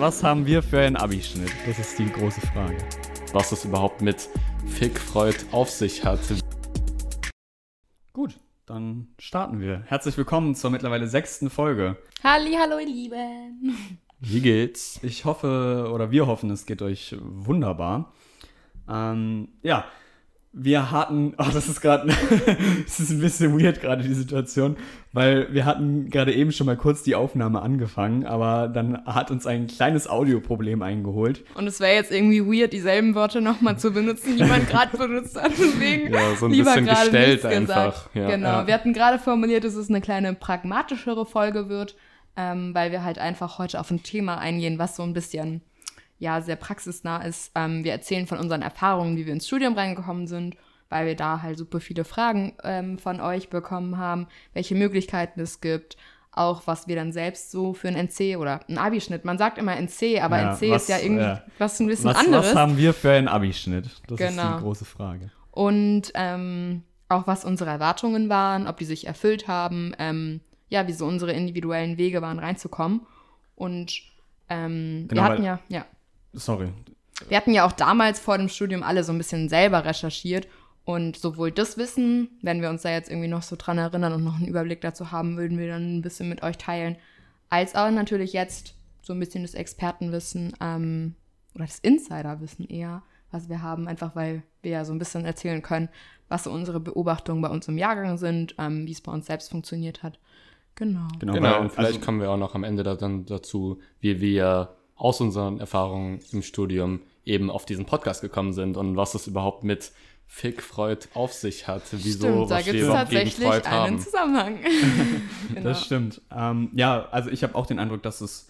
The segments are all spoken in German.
was haben wir für einen Abischnitt? Das ist die große Frage. Was es überhaupt mit Fick Freud auf sich hat. Gut, dann starten wir. Herzlich willkommen zur mittlerweile sechsten Folge. Halli, hallo ihr Lieben. Wie geht's? Ich hoffe, oder wir hoffen, es geht euch wunderbar. Ähm, ja, wir hatten, oh, das ist gerade, es ist ein bisschen weird gerade die Situation, weil wir hatten gerade eben schon mal kurz die Aufnahme angefangen, aber dann hat uns ein kleines Audioproblem eingeholt. Und es wäre jetzt irgendwie weird, dieselben Worte nochmal zu benutzen, die man gerade benutzt hat. Deswegen Ja, so ein lieber bisschen gerade gestellt einfach. Ja. Genau. Ja. Wir hatten gerade formuliert, dass es eine kleine pragmatischere Folge wird, ähm, weil wir halt einfach heute auf ein Thema eingehen, was so ein bisschen ja sehr praxisnah ist. Ähm, wir erzählen von unseren Erfahrungen, wie wir ins Studium reingekommen sind, weil wir da halt super viele Fragen ähm, von euch bekommen haben, welche Möglichkeiten es gibt, auch was wir dann selbst so für ein NC oder ein Abischnitt. Man sagt immer NC, aber Ja, NC was, ist ja irgendwie ja. was ein bisschen Was, anderes. was haben wir für einen Abischnitt? Das ist Genau. die große Frage. und ähm, auch was unsere Erwartungen waren, ob die sich erfüllt haben, ähm, ja, wie so unsere individuellen Wege waren, reinzukommen. Und ähm, Genau, wir hatten ja, ja, Sorry. wir hatten ja auch damals vor dem Studium alle so ein bisschen selber recherchiert und sowohl das Wissen, wenn wir uns da jetzt irgendwie noch so dran erinnern und noch einen Überblick dazu haben, würden wir dann ein bisschen mit euch teilen, als auch natürlich jetzt so ein bisschen das Expertenwissen ähm, oder das Insiderwissen eher, was wir haben, einfach weil wir ja so ein bisschen erzählen können, was so unsere Beobachtungen bei uns im Jahrgang sind, ähm, wie es bei uns selbst funktioniert hat. Genau. Genau, Genau, weil- und vielleicht also- kommen wir auch noch am Ende da dann dazu, wie wir aus unseren Erfahrungen im Studium eben auf diesen Podcast gekommen sind und was es überhaupt mit Fick Freud auf sich hat. Wieso, Stimmt, da was gibt wir es tatsächlich Freud einen haben. Zusammenhang. genau. Das stimmt. Ähm, ja, also ich habe auch den Eindruck, dass es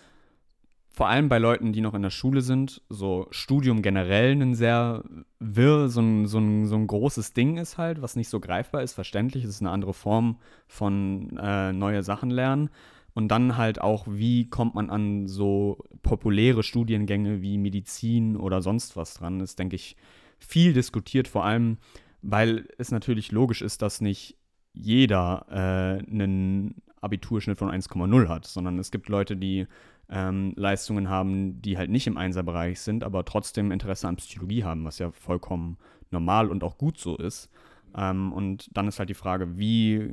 vor allem bei Leuten, die noch in der Schule sind, so Studium generell ein sehr wirr, so ein, so ein, so ein großes Ding ist halt, was nicht so greifbar ist, verständlich. Es ist eine andere Form von äh, neue Sachen lernen. Und dann halt auch, wie kommt man an so populäre Studiengänge wie Medizin oder sonst was dran, ist, denke ich, viel diskutiert, vor allem, weil es natürlich logisch ist, dass nicht jeder äh, einen Abiturschnitt von 1,0 hat, sondern es gibt Leute, die ähm, Leistungen haben, die halt nicht im Einserbereich sind, aber trotzdem Interesse an Psychologie haben, was ja vollkommen normal und auch gut so ist. Ähm, und dann ist halt die Frage, wie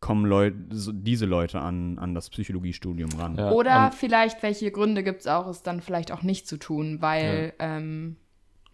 kommen Leut so diese Leute an, an das Psychologiestudium ran? Ja, Oder und- vielleicht, welche Gründe gibt es auch, es dann vielleicht auch nicht zu tun, weil, ähm,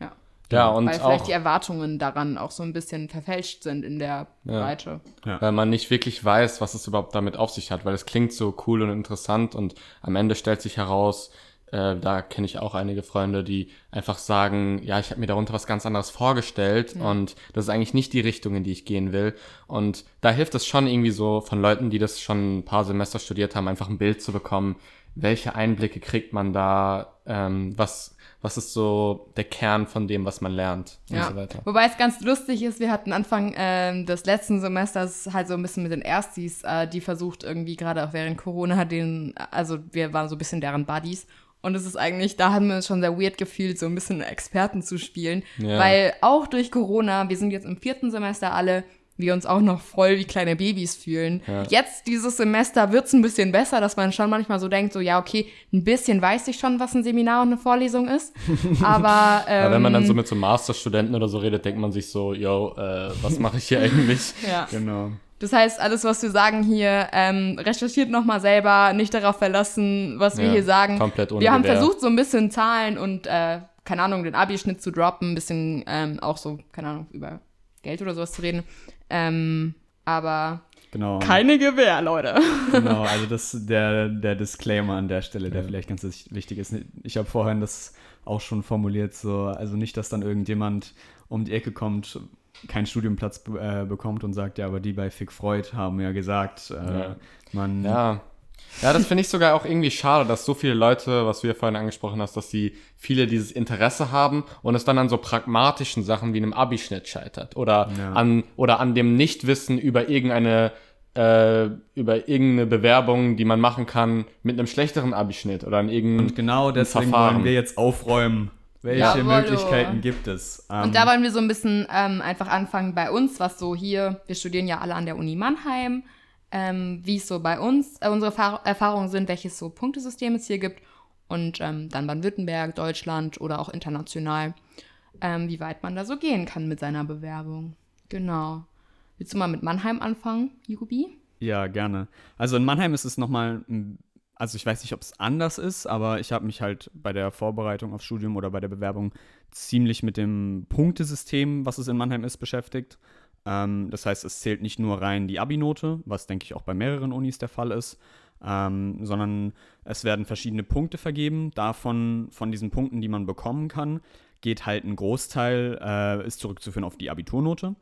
ja, Ja, und weil vielleicht auch, die Erwartungen daran auch so ein bisschen verfälscht sind in der Ja. Breite. weil man nicht wirklich weiß, was es überhaupt damit auf sich hat, weil es klingt so cool und interessant und am Ende stellt sich heraus, äh, da kenne ich auch einige Freunde, die einfach sagen, ja, ich habe mir darunter was ganz anderes vorgestellt und das ist eigentlich nicht die Richtung, in die ich gehen will. Und da hilft es schon irgendwie so von Leuten, die das schon ein paar Semester studiert haben, einfach ein Bild zu bekommen, welche Einblicke kriegt man da, ähm, was, was ist so der Kern von dem, was man lernt und Ja. so weiter. Wobei es ganz lustig ist, wir hatten Anfang ähm, des letzten Semesters halt so ein bisschen mit den Erstis, äh, die versucht irgendwie gerade auch während Corona den, also wir waren so ein bisschen deren Buddies. Und es ist eigentlich, da haben wir uns schon sehr weird gefühlt, so ein bisschen Experten zu spielen. Ja. Weil auch durch Corona, wir sind jetzt im vierten Semester alle, wir uns auch noch voll wie kleine Babys fühlen. Ja. Jetzt, dieses Semester, wird's ein bisschen besser, dass man schon manchmal so denkt, so, ja, okay, ein bisschen weiß ich schon, was ein Seminar und eine Vorlesung ist. Aber, ähm, Ja, wenn man dann so mit so Masterstudenten oder so redet, denkt man sich so, yo, äh, was mache ich hier eigentlich? ja. Genau. Das heißt, alles, was wir sagen hier, ähm, recherchiert nochmal selber, nicht darauf verlassen, was wir Ja, hier sagen. komplett ohne wir haben Gewehr. versucht, so ein bisschen Zahlen und, äh, keine Ahnung, den Abi-Schnitt zu droppen, ein bisschen ähm, auch so, keine Ahnung, über Geld oder sowas zu reden. Ähm, aber Genau. keine Gewähr, Leute. Genau, also das der, der Disclaimer an der Stelle, der vielleicht ganz wichtig ist. Ich habe vorhin das auch schon formuliert, so, also nicht, dass dann irgendjemand um die Ecke kommt, keinen Studienplatz äh, bekommt und sagt, ja, aber die bei Fick Freud haben ja gesagt, äh, Ja. man Ja. Ja, das finde ich sogar auch irgendwie schade, dass so viele Leute, was du ja vorhin angesprochen hast, dass sie viele dieses Interesse haben und es dann an so pragmatischen Sachen wie einem Abischnitt scheitert oder Ja. an oder an dem Nichtwissen über irgendeine äh, über irgendeine Bewerbung, die man machen kann mit einem schlechteren Abischnitt oder an irgendeinem und genau deswegen Verfahren. wollen wir jetzt aufräumen. Welche Jawohl. Möglichkeiten gibt es? Ähm, Und da wollen wir so ein bisschen ähm, einfach anfangen bei uns, was so hier, wir studieren ja alle an der Uni Mannheim, ähm, wie es so bei uns äh, unsere Erfahr Erfahrungen sind, welches so Punktesystem es hier gibt. und ähm, dann Baden-Württemberg, Deutschland oder auch international, ähm, wie weit man da so gehen kann mit seiner Bewerbung. Genau. Willst du mal mit Mannheim anfangen, Jubi? Ja, gerne. Also in Mannheim ist es nochmal, also ich weiß nicht, ob es anders ist, aber ich habe mich halt bei der Vorbereitung aufs Studium oder bei der Bewerbung ziemlich mit dem Punktesystem, was es in Mannheim ist, beschäftigt. Ähm, das heißt, es zählt nicht nur rein die Abi-Note, was denke ich auch bei mehreren Unis der Fall ist, ähm, sondern es werden verschiedene Punkte vergeben. Davon, von diesen Punkten, die man bekommen kann, geht halt ein Großteil, äh, ist zurückzuführen auf die Abiturnote.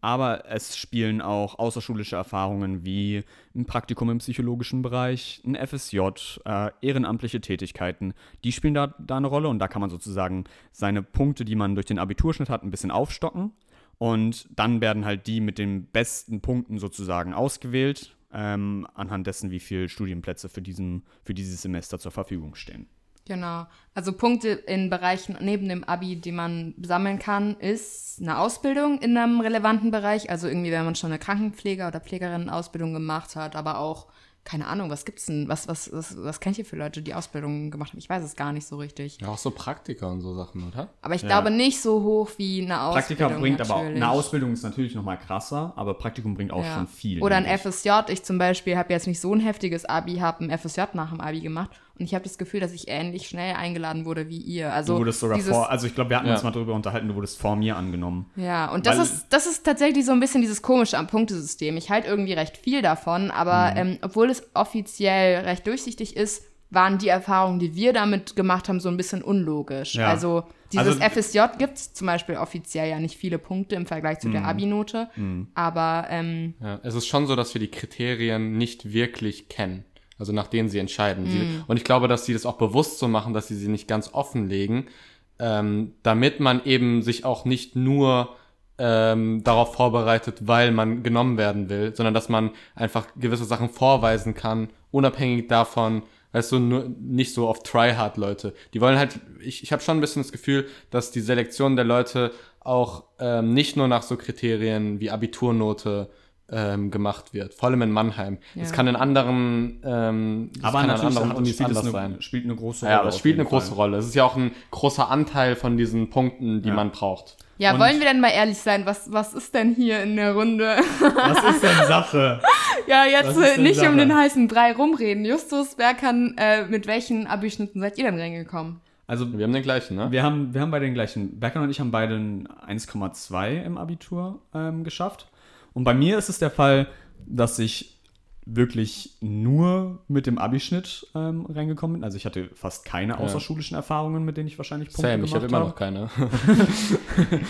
Aber es spielen auch außerschulische Erfahrungen wie ein Praktikum im psychologischen Bereich, ein FSJ, äh, ehrenamtliche Tätigkeiten, die spielen da, da eine Rolle und da kann man sozusagen seine Punkte, die man durch den Abiturschnitt hat, ein bisschen aufstocken. Und dann werden halt die mit den besten Punkten sozusagen ausgewählt, ähm, anhand dessen, wie viele Studienplätze für, diesen, für dieses Semester zur Verfügung stehen. Genau. Also Punkte in Bereichen neben dem Abi, die man sammeln kann, ist eine Ausbildung in einem relevanten Bereich. Also irgendwie, wenn man schon eine Krankenpfleger- oder Pflegerinnen-Ausbildung gemacht hat, aber auch keine Ahnung, was gibt's denn? Was, was, was, was kennt ihr für Leute, die Ausbildungen gemacht haben? Ich weiß es gar nicht so richtig. Ja, auch so Praktika und so Sachen, oder? Aber ich ja. glaube nicht so hoch wie eine Ausbildung. Praktika bringt natürlich. aber auch, eine Ausbildung ist natürlich noch mal krasser, aber Praktikum bringt auch ja. schon viel. Oder ein FSJ. Ich zum Beispiel habe jetzt nicht so ein heftiges Abi, habe ein FSJ nach dem Abi gemacht und ich habe das Gefühl, dass ich ähnlich schnell eingeladen wurde wie ihr. Also du wurdest sogar vor, also ich glaube, wir hatten ja. uns mal darüber unterhalten, du wurdest vor mir angenommen. Ja, und das ist, das ist tatsächlich so ein bisschen dieses komische am Punktesystem. Ich halte irgendwie recht viel davon, aber mhm. ähm, obwohl es offiziell recht durchsichtig ist, waren die Erfahrungen, die wir damit gemacht haben, so ein bisschen unlogisch. Ja. Also dieses also, FSJ gibt es zum Beispiel offiziell ja nicht viele Punkte im Vergleich zu der mhm. Abi-Note. Mhm. Aber ähm, ja, es ist schon so, dass wir die Kriterien nicht wirklich kennen also nach denen sie entscheiden. Sie, und ich glaube, dass sie das auch bewusst so machen, dass sie sie nicht ganz offenlegen, ähm, damit man eben sich auch nicht nur ähm, darauf vorbereitet, weil man genommen werden will, sondern dass man einfach gewisse Sachen vorweisen kann, unabhängig davon, weißt du, nur nicht so auf Tryhard Leute. Die wollen halt, ich, ich habe schon ein bisschen das Gefühl, dass die Selektion der Leute auch ähm, nicht nur nach so Kriterien wie Abiturnote ähm, gemacht wird, vor allem in Mannheim. Es kann in anderen, ähm, aber kann an anderen Unis anders eine, sein. Spielt eine große Rolle. Ja, aber es spielt eine große Fall. Rolle. Es ist ja auch ein großer Anteil von diesen Punkten, die ja. man braucht. Ja, Und wollen wir denn mal ehrlich sein? Was, was ist denn hier in der Runde? Was ist denn Sache? ja, jetzt nicht Sache? um den heißen Brei rumreden. Justus, wer kann, äh, mit welchen Abschnitten seid ihr denn reingekommen? Also, wir haben den gleichen, ne? Wir haben, wir haben beide den gleichen. Becker und ich haben beide 1,2 im Abitur ähm, geschafft. Und bei mir ist es der Fall, dass ich wirklich nur mit dem Abischnitt ähm, reingekommen bin. Also ich hatte fast keine außerschulischen ja. Erfahrungen, mit denen ich wahrscheinlich Punkte Sam, gemacht habe. ich habe immer noch keine.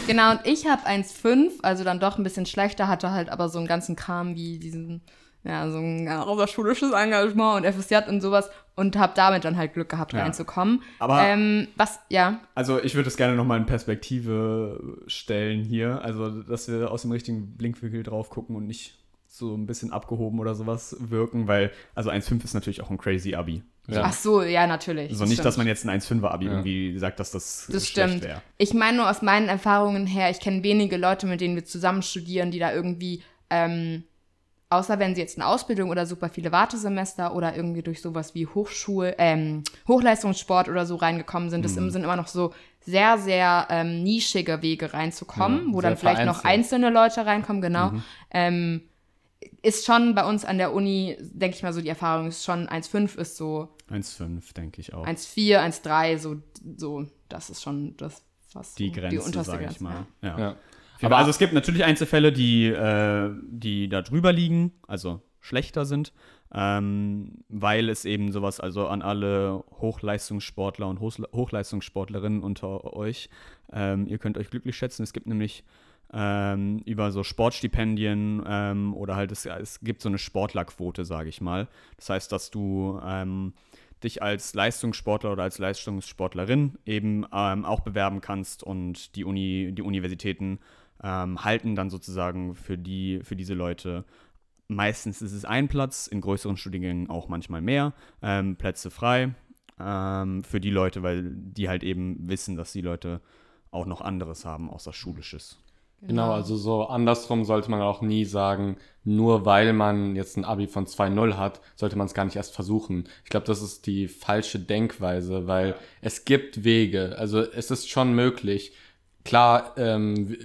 genau, und ich habe 1,5, also dann doch ein bisschen schlechter, hatte halt aber so einen ganzen Kram wie diesen ja, so ein außerschulisches Engagement und FSJ und sowas und habe damit dann halt Glück gehabt, ja. reinzukommen. Aber ähm, was, ja. Also ich würde es gerne nochmal in Perspektive stellen hier, also dass wir aus dem richtigen Blinkwinkel drauf gucken und nicht so ein bisschen abgehoben oder sowas wirken, weil, also 1,5 ist natürlich auch ein crazy Abi. Ja. Ach so, ja, natürlich. Also nicht, stimmt. dass man jetzt ein 1,5er Abi ja. irgendwie sagt, dass das, das schlecht wäre. Ich meine nur aus meinen Erfahrungen her, ich kenne wenige Leute, mit denen wir zusammen studieren, die da irgendwie ähm, Außer wenn sie jetzt eine Ausbildung oder super viele Wartesemester oder irgendwie durch sowas wie Hochschul, ähm, Hochleistungssport oder so reingekommen sind. Das mhm. sind immer noch so sehr, sehr ähm, nischige Wege reinzukommen, ja, wo dann vielleicht noch einzelne Leute reinkommen, genau. Mhm. Ähm, ist schon bei uns an der Uni, denke ich mal so, die Erfahrung ist schon 1,5 ist so. 1,5, denke ich auch. 1,4, 1,3, so, so, das ist schon das, was die Grenze, die unterste Grenze. Ich mal. Ja. ja. Aber also es gibt natürlich Einzelfälle, die, äh, die da drüber liegen, also schlechter sind, ähm, weil es eben sowas, also an alle Hochleistungssportler und Hochleistungssportlerinnen unter euch, ähm, ihr könnt euch glücklich schätzen. Es gibt nämlich ähm, über so Sportstipendien ähm, oder halt es, es gibt so eine Sportlerquote, sage ich mal. Das heißt, dass du ähm, dich als Leistungssportler oder als Leistungssportlerin eben ähm, auch bewerben kannst und die Uni, die Universitäten ähm, halten dann sozusagen für, die, für diese Leute meistens ist es ein Platz, in größeren Studiengängen auch manchmal mehr, ähm, Plätze frei ähm, für die Leute, weil die halt eben wissen, dass die Leute auch noch anderes haben außer Schulisches. Genau, also so andersrum sollte man auch nie sagen, nur weil man jetzt ein Abi von 2.0 hat, sollte man es gar nicht erst versuchen. Ich glaube, das ist die falsche Denkweise, weil es gibt Wege. Also es ist schon möglich. Klar ähm,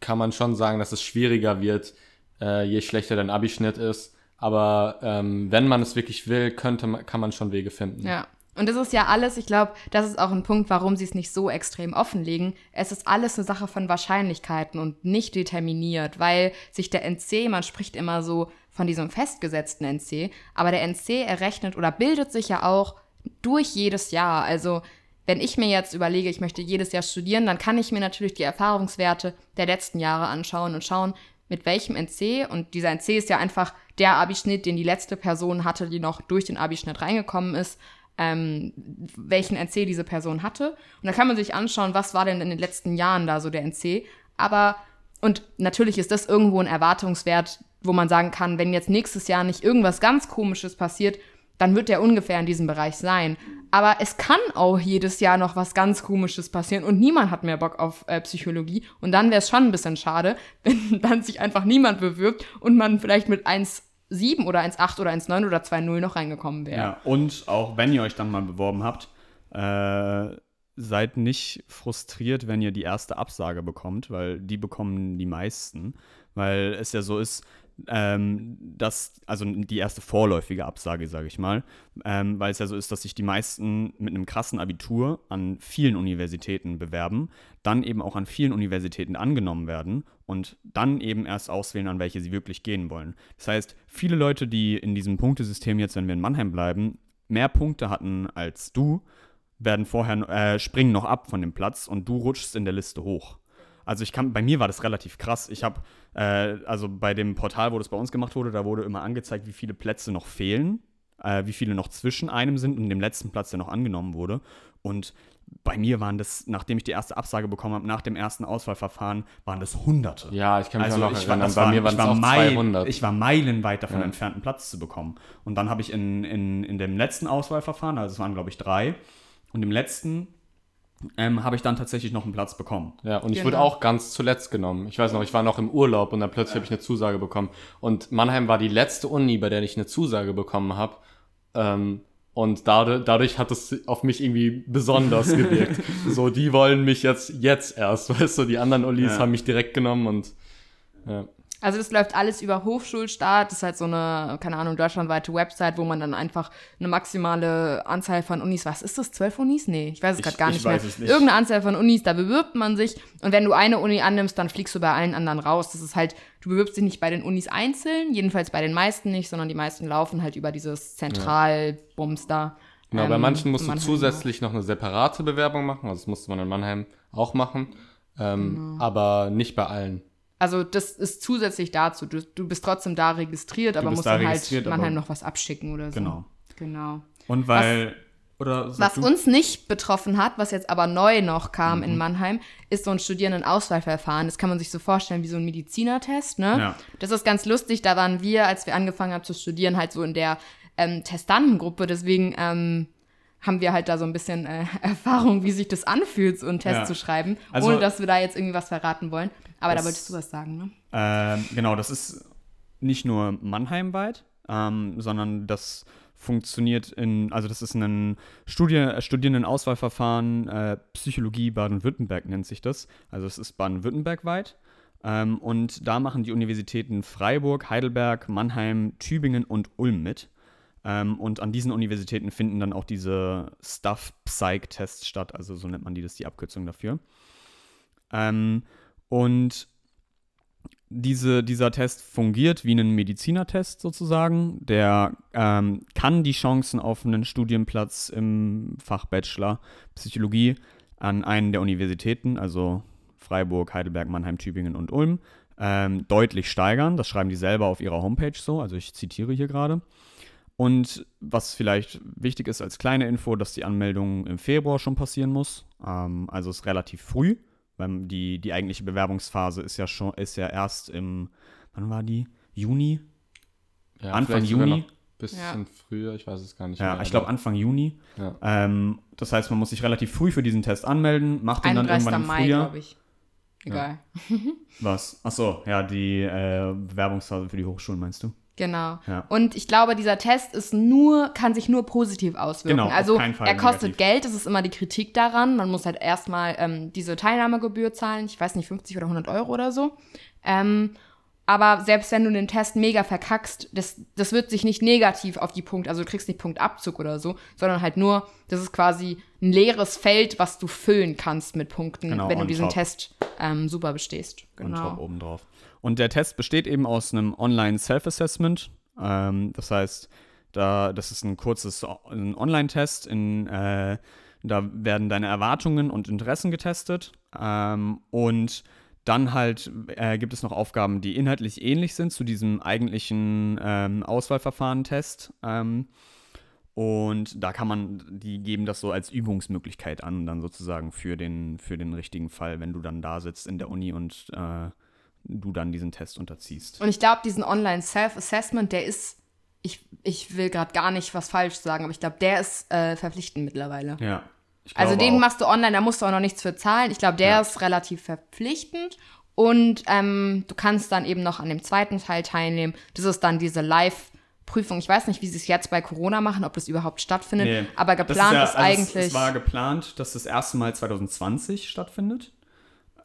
kann man schon sagen, dass es schwieriger wird, äh, je schlechter dein Abischnitt ist. Aber ähm, wenn man es wirklich will, könnte kann man schon Wege finden. Ja. Und das ist ja alles, ich glaube, das ist auch ein Punkt, warum sie es nicht so extrem offenlegen. Es ist alles eine Sache von Wahrscheinlichkeiten und nicht determiniert, weil sich der NC, man spricht immer so von diesem festgesetzten NC, aber der NC errechnet oder bildet sich ja auch durch jedes Jahr. Also wenn ich mir jetzt überlege, ich möchte jedes Jahr studieren, dann kann ich mir natürlich die Erfahrungswerte der letzten Jahre anschauen und schauen, mit welchem NC, und dieser NC ist ja einfach der Abischnitt, den die letzte Person hatte, die noch durch den Abischnitt reingekommen ist, ähm, welchen NC diese Person hatte. Und da kann man sich anschauen, was war denn in den letzten Jahren da so der NC. Aber, und natürlich ist das irgendwo ein Erwartungswert, wo man sagen kann, wenn jetzt nächstes Jahr nicht irgendwas ganz Komisches passiert, dann wird der ungefähr in diesem Bereich sein. Aber es kann auch jedes Jahr noch was ganz Komisches passieren und niemand hat mehr Bock auf äh, Psychologie. Und dann wäre es schon ein bisschen schade, wenn dann sich einfach niemand bewirbt und man vielleicht mit 1 1,7 oder 1,8 oder 1,9 oder 2,0 noch reingekommen wäre. Ja, und auch wenn ihr euch dann mal beworben habt, äh, seid nicht frustriert, wenn ihr die erste Absage bekommt, weil die bekommen die meisten. Weil es ja so ist, ähm, dass, also die erste vorläufige Absage, sage ich mal, ähm, weil es ja so ist, dass sich die meisten mit einem krassen Abitur an vielen Universitäten bewerben, dann eben auch an vielen Universitäten angenommen werden und dann eben erst auswählen, an welche sie wirklich gehen wollen. Das heißt, viele Leute, die in diesem Punktesystem jetzt, wenn wir in Mannheim bleiben, mehr Punkte hatten als du, werden vorher äh, springen noch ab von dem Platz und du rutschst in der Liste hoch. Also ich kann, bei mir war das relativ krass. Ich habe, äh, also bei dem Portal, wo das bei uns gemacht wurde, da wurde immer angezeigt, wie viele Plätze noch fehlen, äh, wie viele noch zwischen einem sind und dem letzten Platz, der noch angenommen wurde. Und bei mir waren das, nachdem ich die erste Absage bekommen habe, nach dem ersten Auswahlverfahren, waren das Hunderte. Ja, ich kann mich also noch ich war, erinnern. das Bei war, mir waren ich es war auch Meil- 200. Ich war meilenweit davon Ja. entfernt, einen Platz zu bekommen. Und dann habe ich in, in, in dem letzten Auswahlverfahren, also es waren glaube ich drei, und im letzten ähm, habe ich dann tatsächlich noch einen Platz bekommen. Ja, und ich Genau. wurde auch ganz zuletzt genommen. Ich weiß noch, ich war noch im Urlaub und dann plötzlich habe ich eine Zusage bekommen. Und Mannheim war die letzte Uni, bei der ich eine Zusage bekommen habe. Ähm, und dadurch, dadurch hat es auf mich irgendwie besonders gewirkt. so, die wollen mich jetzt, jetzt erst, weißt du, die anderen Unis Ja. haben mich direkt genommen und ja. Also das läuft alles über Hochschulstaat. Das ist halt so eine, keine Ahnung, deutschlandweite Website, wo man dann einfach eine maximale Anzahl von Unis, was ist das, zwölf Unis? Nee, ich weiß es gerade gar ich nicht weiß mehr. es nicht. Irgendeine Anzahl von Unis, da bewirbt man sich. Und wenn du eine Uni annimmst, dann fliegst du bei allen anderen raus. Das ist halt, du bewirbst dich nicht bei den Unis einzeln, jedenfalls bei den meisten nicht, sondern die meisten laufen halt über dieses Zentralbums da. Genau, bei Ähm, manchen musst du zusätzlich noch eine separate Bewerbung machen. Also das musste man in Mannheim auch machen. Ähm, Genau. Aber nicht bei allen. Also das ist zusätzlich dazu. Du, du bist trotzdem da registriert, aber musst da dann halt Mannheim noch was abschicken oder so. Genau. Genau. Und weil. oder sag Was du? uns nicht betroffen hat, was jetzt aber neu noch kam in Mannheim, ist so ein Studierendenauswahlverfahren. Das kann man sich so vorstellen wie so ein Medizinertest, ne? Ja. Das ist ganz lustig. Da waren wir, als wir angefangen haben zu studieren, halt so in der ähm, Testantengruppe. Deswegen ähm, haben wir halt da so ein bisschen äh, Erfahrung, wie sich das anfühlt, so einen Test Ja. zu schreiben, Also- ohne dass wir da jetzt irgendwie was verraten wollen. Aber da Das- wolltest du was sagen, ne? Ähm, genau, das ist nicht nur Mannheim-weit, ähm, sondern das funktioniert in, also das ist ein Studie, äh, Studierendenauswahlverfahren, äh, Psychologie Baden-Württemberg nennt sich das. Also es ist Baden-Württemberg-weit. Ähm, und da machen die Universitäten Freiburg, Heidelberg, Mannheim, Tübingen und Ulm mit. Ähm, und an diesen Universitäten finden dann auch diese Stuff-Psych-Tests statt, also so nennt man die, das ist die Abkürzung dafür. Ähm, und diese, dieser Test fungiert wie ein Medizinertest sozusagen. Der ähm, kann die Chancen auf einen Studienplatz im Fach Bachelor Psychologie an einen der Universitäten, also Freiburg, Heidelberg, Mannheim, Tübingen und Ulm, ähm, deutlich steigern. Das schreiben die selber auf ihrer Homepage so, also ich zitiere hier gerade. Und was vielleicht wichtig ist als kleine Info, dass die Anmeldung im Februar schon passieren muss. Ähm, also ist relativ früh, weil die, die eigentliche Bewerbungsphase ist ja schon, ist ja erst im, wann war die? Juni? Ja, Anfang Juni? Bisschen früher, ich weiß es gar nicht Ja, mehr. ich glaube Anfang Juni. Ja. Ähm, das heißt, man muss sich relativ früh für diesen Test anmelden, macht den dann 31. irgendwann im Mai, Frühjahr. glaube ich. Egal. Was? Achso, ja, die äh, Bewerbungsphase für die Hochschulen meinst du? Genau. Ja. Und ich glaube, dieser Test ist nur, kann sich nur positiv auswirken. Genau, also er kostet negativ. Geld, das ist immer die Kritik daran. Man muss halt erstmal ähm, diese Teilnahmegebühr zahlen, ich weiß nicht, 50 oder 100 Euro oder so. Ähm, aber selbst wenn du den Test mega verkackst, das, das wird sich nicht negativ auf die Punkte, also du kriegst nicht Punktabzug oder so, sondern halt nur, das ist quasi ein leeres Feld, was du füllen kannst mit Punkten, Genau, wenn du diesen top. Test ähm, super bestehst. und Genau. top oben drauf. Und der Test besteht eben aus einem Online-Self-Assessment. Ähm, das heißt, da, das ist ein kurzes Online-Test. In, äh, da werden deine Erwartungen und Interessen getestet. Ähm, und dann halt äh, gibt es noch Aufgaben, die inhaltlich ähnlich sind zu diesem eigentlichen ähm, Auswahlverfahren-Test. Ähm, und da kann man, die geben das so als Übungsmöglichkeit an, dann sozusagen für den, für den richtigen Fall, wenn du dann da sitzt in der Uni und äh, du dann diesen Test unterziehst. Und ich glaube, diesen Online-Self-Assessment, der ist, ich, ich will gerade gar nicht was falsch sagen, aber ich glaube, der ist äh, verpflichtend mittlerweile. Ja. also den auch. machst du online, da musst du auch noch nichts für zahlen. Ich glaube, der Ja. ist relativ verpflichtend. Und ähm, du kannst dann eben noch an dem zweiten Teil teilnehmen. Das ist dann diese Live-Prüfung. Ich weiß nicht, wie sie es jetzt bei Corona machen, ob das überhaupt stattfindet. Nee. Aber geplant ja- ist, also es- eigentlich. Es war geplant, dass das erste Mal 2020 stattfindet.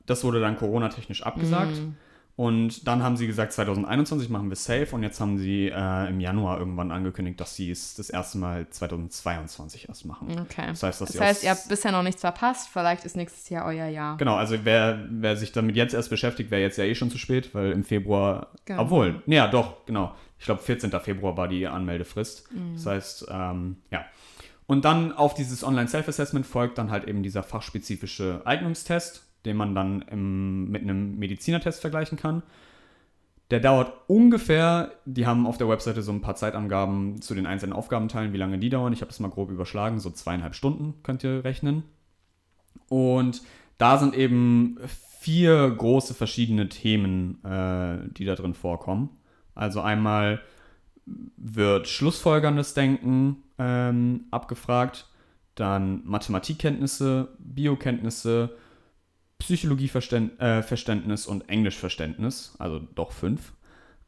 Das wurde dann Corona-technisch abgesagt. Mm. Und dann haben sie gesagt, 2021 machen wir safe. Und jetzt haben sie äh, im Januar irgendwann angekündigt, dass sie es das erste Mal 2022 erst machen. okay. Das heißt, dass das heißt ihr habt bisher noch nichts verpasst. Vielleicht ist nächstes Jahr euer Jahr. Genau, also wer, wer sich damit jetzt erst beschäftigt, wäre jetzt ja eh schon zu spät, weil im Februar, Genau. obwohl, ja doch, genau. Ich glaube, 14. Februar war die Anmeldefrist. Das heißt, ähm, ja. Und dann auf dieses Online-Self-Assessment folgt dann halt eben dieser fachspezifische Eignungstest, den man dann im, mit einem Medizinertest vergleichen kann. Der dauert ungefähr, die haben auf der Webseite so ein paar Zeitangaben zu den einzelnen Aufgabenteilen, wie lange die dauern. Ich habe das mal grob überschlagen, so zweieinhalb Stunden könnt ihr rechnen. Und da sind eben vier große verschiedene Themen, äh, die da drin vorkommen. Also einmal wird schlussfolgerndes Denken ähm, abgefragt, dann Mathematikkenntnisse, Biokenntnisse, Psychologieverständnis äh, und Englischverständnis, also doch fünf.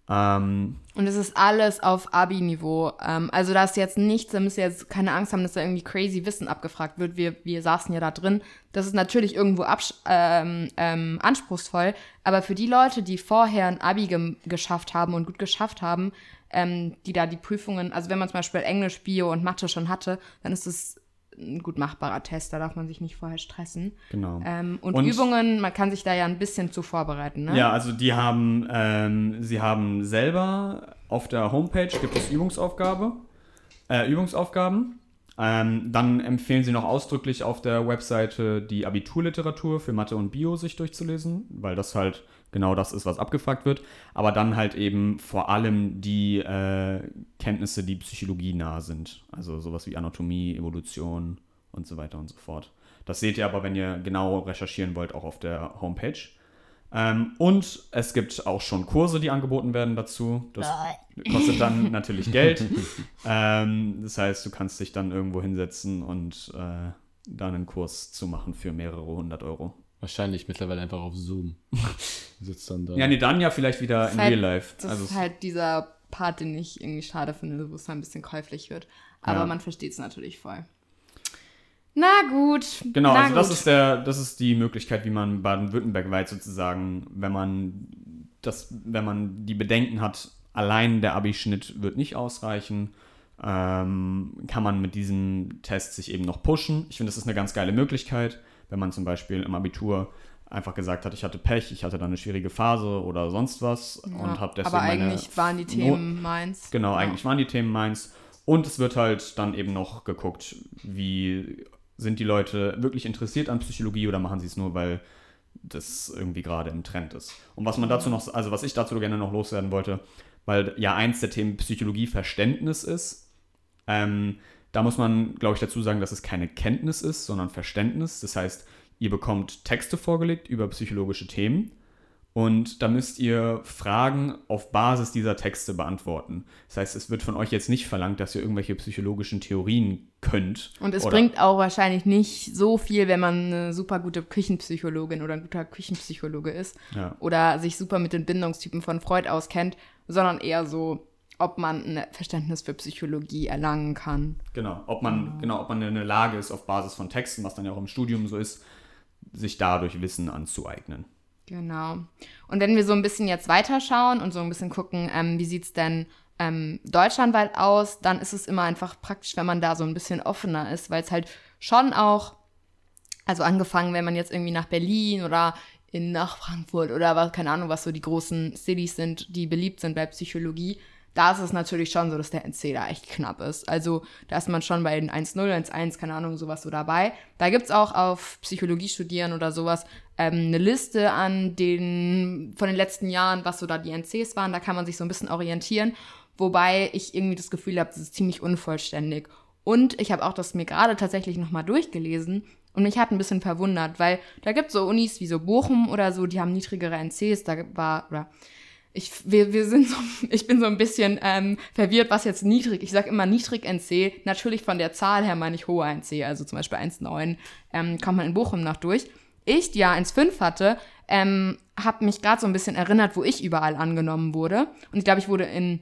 Ähm, Und es ist alles auf Abi-Niveau. Ähm, also da ist jetzt nichts, da müsst ihr jetzt keine Angst haben, dass da irgendwie crazy Wissen abgefragt wird. Wir, wir saßen ja da drin. Das ist natürlich irgendwo ähm, ähm, anspruchsvoll, aber für die Leute, die vorher ein Abi gem- geschafft haben und gut geschafft haben, ähm, die da die Prüfungen, also wenn man zum Beispiel Englisch, Bio und Mathe schon hatte, dann ist es ein gut machbarer Test, da darf man sich nicht vorher stressen. genau. Ähm, und, Und- Übungen, man kann sich da ja ein bisschen zu vorbereiten, ne? Ja, also die haben, ähm, sie haben selber auf der Homepage gibt es Übungsaufgabe, äh, Übungsaufgaben. Ähm, dann empfehlen sie noch ausdrücklich auf der Webseite die Abiturliteratur für Mathe und Bio sich durchzulesen, weil das halt genau das ist, was abgefragt wird. Aber dann halt eben vor allem die äh, Kenntnisse, die psychologienah sind. Also sowas wie Anatomie, Evolution und so weiter und so fort. Das seht ihr aber, wenn ihr genau recherchieren wollt, auch auf der Homepage. Ähm, und es gibt auch schon Kurse, die angeboten werden dazu. Das kostet dann natürlich Geld. ähm, das heißt, du kannst dich dann irgendwo hinsetzen und äh, dann einen Kurs zu machen für mehrere hundert Euro. Wahrscheinlich mittlerweile einfach auf Zoom. Sitzt dann da. Ja, nee, dann ja vielleicht wieder in halt- Real Life. Das Also ist halt dieser Part, den ich irgendwie schade finde, wo es dann ein bisschen käuflich wird. Aber Ja. man versteht es natürlich voll. Na gut. Genau, na also das gut. ist der, das ist die Möglichkeit, wie man Baden-Württemberg weit sozusagen, wenn man das, wenn man die Bedenken hat, allein der Abischnitt wird nicht ausreichen, ähm, kann man mit diesem Test sich eben noch pushen. Ich finde, das ist eine ganz geile Möglichkeit, wenn man zum Beispiel im Abitur einfach gesagt hat, ich hatte Pech, ich hatte da eine schwierige Phase oder sonst was Ja, und habe deswegen Aber meine eigentlich waren die Themen meins. Genau, Ja. eigentlich waren die Themen meins. Und es wird halt dann eben noch geguckt, wie sind die Leute wirklich interessiert an Psychologie oder machen sie es nur, weil das irgendwie gerade im Trend ist. Und was man dazu noch, also was ich dazu gerne noch loswerden wollte, weil ja eins der Themen Psychologie Verständnis ist, ähm, da muss man, glaube ich, dazu sagen, dass es keine Kenntnis ist, sondern Verständnis. Das heißt, ihr bekommt Texte vorgelegt über psychologische Themen Und da müsst ihr Fragen auf Basis dieser Texte beantworten. Das heißt, es wird von euch jetzt nicht verlangt, dass ihr irgendwelche psychologischen Theorien könnt. Und es bringt auch wahrscheinlich nicht so viel, wenn man eine super gute Küchenpsychologin oder ein guter Küchenpsychologe ist Ja. oder sich super mit den Bindungstypen von Freud auskennt, sondern eher so, ob man ein Verständnis für Psychologie erlangen kann. Genau, ob man, genau, ob man in der Lage ist, auf Basis von Texten, was dann ja auch im Studium so ist, sich dadurch Wissen anzueignen. Genau. Und wenn wir so ein bisschen jetzt weiterschauen und so ein bisschen gucken, ähm, wie sieht es denn ähm, deutschlandweit aus, dann ist es immer einfach praktisch, wenn man da so ein bisschen offener ist, weil es halt schon auch, also angefangen, wenn man jetzt irgendwie nach Berlin oder in, nach Frankfurt oder was, keine Ahnung, was so die großen Cities sind, die beliebt sind bei Psychologie, da ist es natürlich schon so, dass der NC da echt knapp ist. Also da ist man schon bei den 1.0, 1.1, keine Ahnung, sowas so dabei. Da gibt es auch auf Psychologie studieren oder sowas ähm, eine Liste an den, von den letzten Jahren, was so da die NCs waren. Da kann man sich so ein bisschen orientieren. Wobei ich irgendwie das Gefühl habe, das ist ziemlich unvollständig. Und ich habe auch das mir gerade tatsächlich nochmal durchgelesen und mich hat ein bisschen verwundert, weil da gibt es so Unis wie so Bochum oder so, die haben niedrigere NCs. Da war, oder ich, wir, wir sind so, ich bin so ein bisschen ähm, verwirrt, was jetzt niedrig, ich sage immer niedrig NC, natürlich von der Zahl her meine ich hoher NC, also zum Beispiel 1,9 ähm, kommt man in Bochum noch durch. Ich, die ja 1,5 hatte, ähm, habe mich gerade so ein bisschen erinnert, wo ich überall angenommen wurde. Und ich glaube, ich wurde in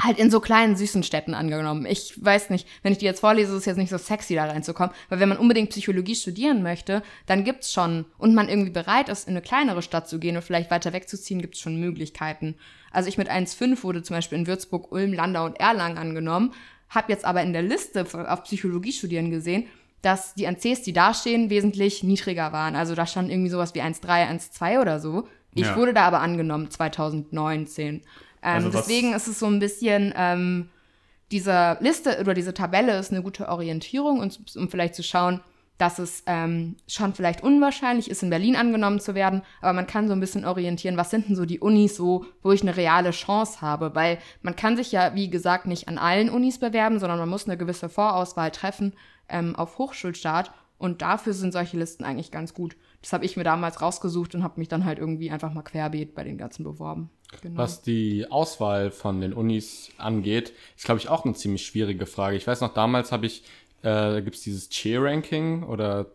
halt in so kleinen, süßen Städten angenommen. Ich weiß nicht, wenn ich die jetzt vorlese, ist es jetzt nicht so sexy, da reinzukommen. Weil wenn man unbedingt Psychologie studieren möchte, dann gibt's schon, und man irgendwie bereit ist, in eine kleinere Stadt zu gehen und vielleicht weiter wegzuziehen, gibt's schon Möglichkeiten. Also ich mit 1,5 wurde zum Beispiel in Würzburg, Ulm, Landau und Erlangen angenommen, habe jetzt aber in der Liste auf Psychologie studieren gesehen, dass die NCs, die da stehen, wesentlich niedriger waren. Also da stand irgendwie sowas wie 1,3, 1,2 oder so. Ich Ja. wurde da aber angenommen 2019. Ähm, Also deswegen ist es so ein bisschen, ähm, diese Liste oder diese Tabelle ist eine gute Orientierung, und, um vielleicht zu schauen, dass es ähm, schon vielleicht unwahrscheinlich ist, in Berlin angenommen zu werden, aber man kann so ein bisschen orientieren, was sind denn so die Unis so, wo ich eine reale Chance habe, weil man kann sich ja, wie gesagt, nicht an allen Unis bewerben, sondern man muss eine gewisse Vorauswahl treffen ähm, auf Hochschulstart und dafür sind solche Listen eigentlich ganz gut. Das habe ich mir damals rausgesucht und habe mich dann halt irgendwie einfach mal querbeet bei den ganzen beworben. Genau. Was die Auswahl von den Unis angeht, ist, glaube ich, auch eine ziemlich schwierige Frage. Ich weiß noch, damals habe ich, äh, da gibt es dieses Cheer-Ranking oder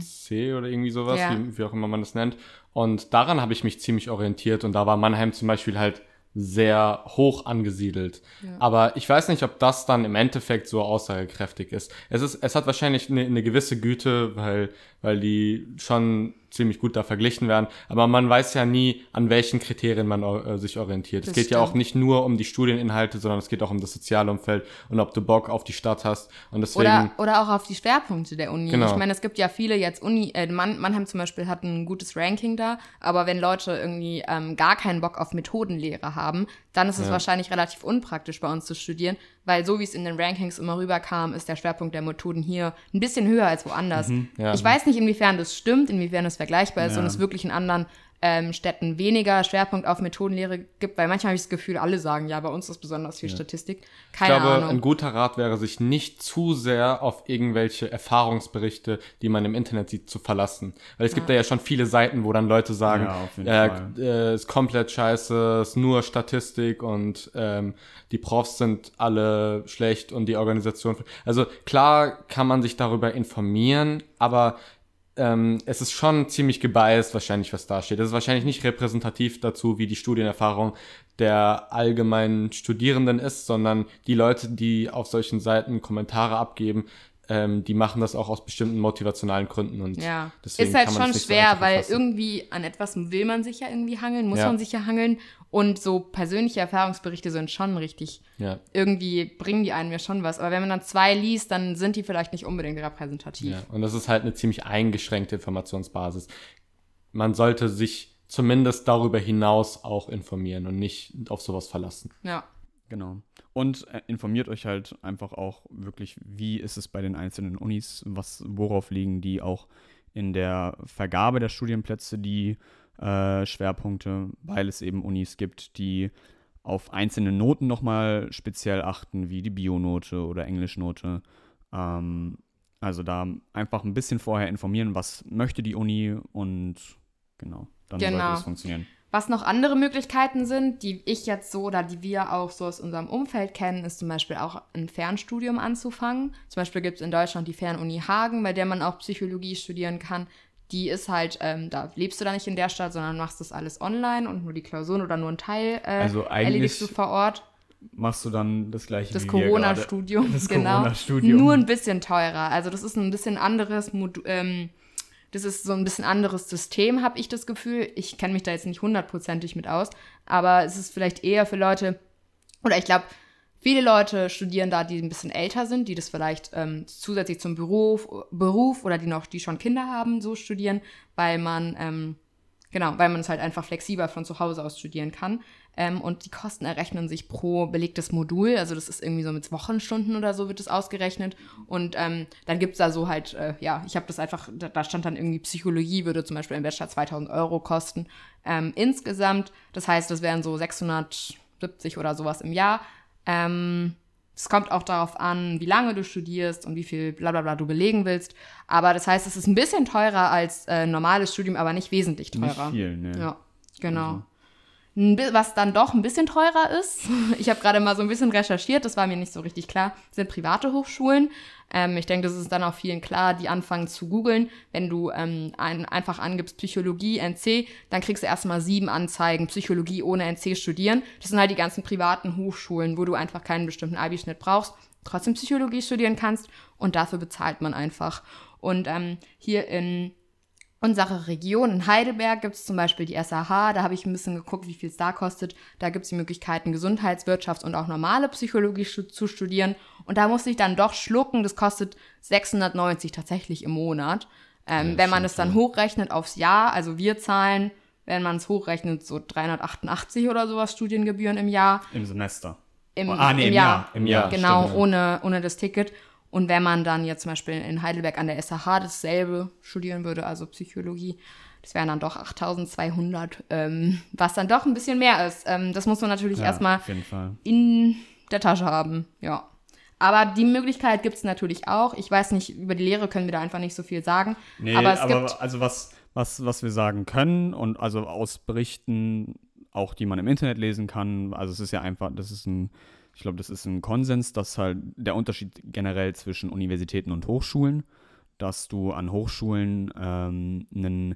C oder irgendwie sowas, Ja. wie, wie auch immer man das nennt. Und daran habe ich mich ziemlich orientiert und da war Mannheim zum Beispiel halt sehr hoch angesiedelt. Aber ich weiß nicht, ob das dann im Endeffekt so aussagekräftig ist. Es ist, es hat wahrscheinlich eine, eine gewisse Güte, weil, weil die schon ziemlich gut da verglichen werden. Aber man weiß ja nie, an welchen Kriterien man äh, sich orientiert. Das es geht ja auch stimmt. nicht nur um die Studieninhalte, sondern es geht auch um das soziale Umfeld und ob du Bock auf die Stadt hast. Und deswegen, Oder, oder auch auf die Schwerpunkte der Uni. Genau. Ich meine, es gibt ja viele jetzt Uni, äh, Mann, Mannheim zum Beispiel hat ein gutes Ranking da, aber wenn Leute irgendwie ähm, gar keinen Bock auf Methodenlehre haben, dann ist es Ja. wahrscheinlich relativ unpraktisch bei uns zu studieren, weil so wie es in den Rankings immer rüberkam, ist der Schwerpunkt der Methoden hier ein bisschen höher als woanders. Mhm, ja. Ich weiß nicht, inwiefern das stimmt, inwiefern es vergleichbar ist Ja. und es wirklich in anderen ähm, Städten weniger Schwerpunkt auf Methodenlehre gibt, weil manchmal habe ich das Gefühl, alle sagen, ja, bei uns ist besonders viel Statistik. ich Keine glaube, Ahnung. ein guter Rat wäre, sich nicht zu sehr auf irgendwelche Erfahrungsberichte, die man im Internet sieht, zu verlassen. Weil es gibt da ja schon viele Seiten, wo dann Leute sagen, Ja, äh, äh, ist komplett scheiße, ist nur Statistik und ähm, die Profs sind alle schlecht und die Organisation. Also klar kann man sich darüber informieren, aber ähm, es ist schon ziemlich gebiased wahrscheinlich, was da steht. Es ist wahrscheinlich nicht repräsentativ dazu, wie die Studienerfahrung der allgemeinen Studierenden ist, sondern die Leute, die auf solchen Seiten Kommentare abgeben, ähm, die machen das auch aus bestimmten motivationalen Gründen und Ja, deswegen ist halt kann man schon so schwer, einfach weil irgendwie an etwas will man sich ja irgendwie hangeln, muss Ja. man sich ja hangeln. Und so persönliche Erfahrungsberichte sind schon richtig. ja. Irgendwie bringen die einem ja schon was. Aber wenn man dann zwei liest, dann sind die vielleicht nicht unbedingt repräsentativ. Ja, und das ist halt eine ziemlich eingeschränkte Informationsbasis. Man sollte sich zumindest darüber hinaus auch informieren und nicht auf sowas verlassen. Ja. Genau. Und äh, informiert euch halt einfach auch wirklich, wie ist es bei den einzelnen Unis, was, worauf liegen die auch in der Vergabe der Studienplätze die äh, Schwerpunkte, weil es eben Unis gibt, die auf einzelne Noten nochmal speziell achten, wie die Bionote oder Englischnote. Ähm, also da einfach ein bisschen vorher informieren, was möchte die Uni und genau. dann Genau. sollte es funktionieren. Was noch andere Möglichkeiten sind, die ich jetzt so oder die wir auch so aus unserem Umfeld kennen, ist zum Beispiel auch ein Fernstudium anzufangen. Zum Beispiel gibt es in Deutschland die Fernuni Hagen, bei der man auch Psychologie studieren kann. Die ist halt, ähm, da lebst du da nicht in der Stadt, sondern machst das alles online und nur die Klausuren oder nur ein Teil äh, Also eigentlich- erledigst du vor Ort. Machst du dann das gleiche Das? Corona-Studium, Das genau. Corona-Studium. Nur ein bisschen teurer. Also das ist ein bisschen anderes Modu ähm, das ist so ein bisschen anderes System, habe ich das Gefühl. Ich kenne mich da jetzt nicht hundertprozentig mit aus, aber es ist vielleicht eher für Leute, oder ich glaube, viele Leute studieren da, die ein bisschen älter sind, die das vielleicht ähm, zusätzlich zum Beruf, Beruf oder die noch, die schon Kinder haben, so studieren, weil man ähm, Genau, weil man es halt einfach flexibler von zu Hause aus studieren kann. Ähm, und die Kosten errechnen sich pro belegtes Modul. Also das ist irgendwie so mit Wochenstunden oder so wird es ausgerechnet. Und ähm, dann gibt es da so halt, äh, ja, ich habe das einfach, da, da stand dann irgendwie Psychologie würde zum Beispiel im Bachelor 2000 Euro kosten ähm, insgesamt. Das heißt, das wären so 670 oder sowas im Jahr. Ähm, es kommt auch darauf an, wie lange du studierst und wie viel blablabla du belegen willst. Aber das heißt, es ist ein bisschen teurer als äh, normales Studium, aber nicht wesentlich teurer. Nicht viel, ne. Ja, genau. Also. Was dann doch ein bisschen teurer ist, ich habe gerade mal so ein bisschen recherchiert, das war mir nicht so richtig klar, sind private Hochschulen. Ähm, ich denke, das ist dann auch vielen klar, die anfangen zu googeln. Wenn du ähm, ein, einfach angibst Psychologie, NC, dann kriegst du erstmal sieben Anzeigen, Psychologie ohne NC studieren. Das sind halt die ganzen privaten Hochschulen, wo du einfach keinen bestimmten Abischnitt brauchst, trotzdem Psychologie studieren kannst und dafür bezahlt man einfach. Und ähm, hier in unsere Region in Heidelberg gibt es zum Beispiel die SAH. Da habe ich ein bisschen geguckt, wie viel es da kostet. Da gibt es die Möglichkeiten, Gesundheitswirtschaft und auch normale Psychologie zu studieren. Und da musste ich dann doch schlucken. Das kostet 690 tatsächlich im Monat. Ähm, Ja, wenn man es dann hochrechnet aufs Jahr, also wir zahlen, wenn man es hochrechnet, so 388 oder sowas Studiengebühren im Jahr. Im Semester. Im, ah, nee, im Jahr. Im Jahr. Genau, stimmt, ohne, ohne das Ticket. Und wenn man dann jetzt zum Beispiel in Heidelberg an der SAH dasselbe studieren würde, also Psychologie, das wären dann doch 8200, ähm, was dann doch ein bisschen mehr ist. Ähm, das muss man natürlich Ja, erstmal in der Tasche haben, ja. Aber die Möglichkeit gibt es natürlich auch. Ich weiß nicht, über die Lehre können wir da einfach nicht so viel sagen. Nee, aber es aber gibt. also was, was, was wir sagen können und also aus Berichten, auch die man im Internet lesen kann, also es ist ja einfach, das ist ein, ich glaube, das ist ein Konsens, dass halt der Unterschied generell zwischen Universitäten und Hochschulen, dass du an Hochschulen ähm, ein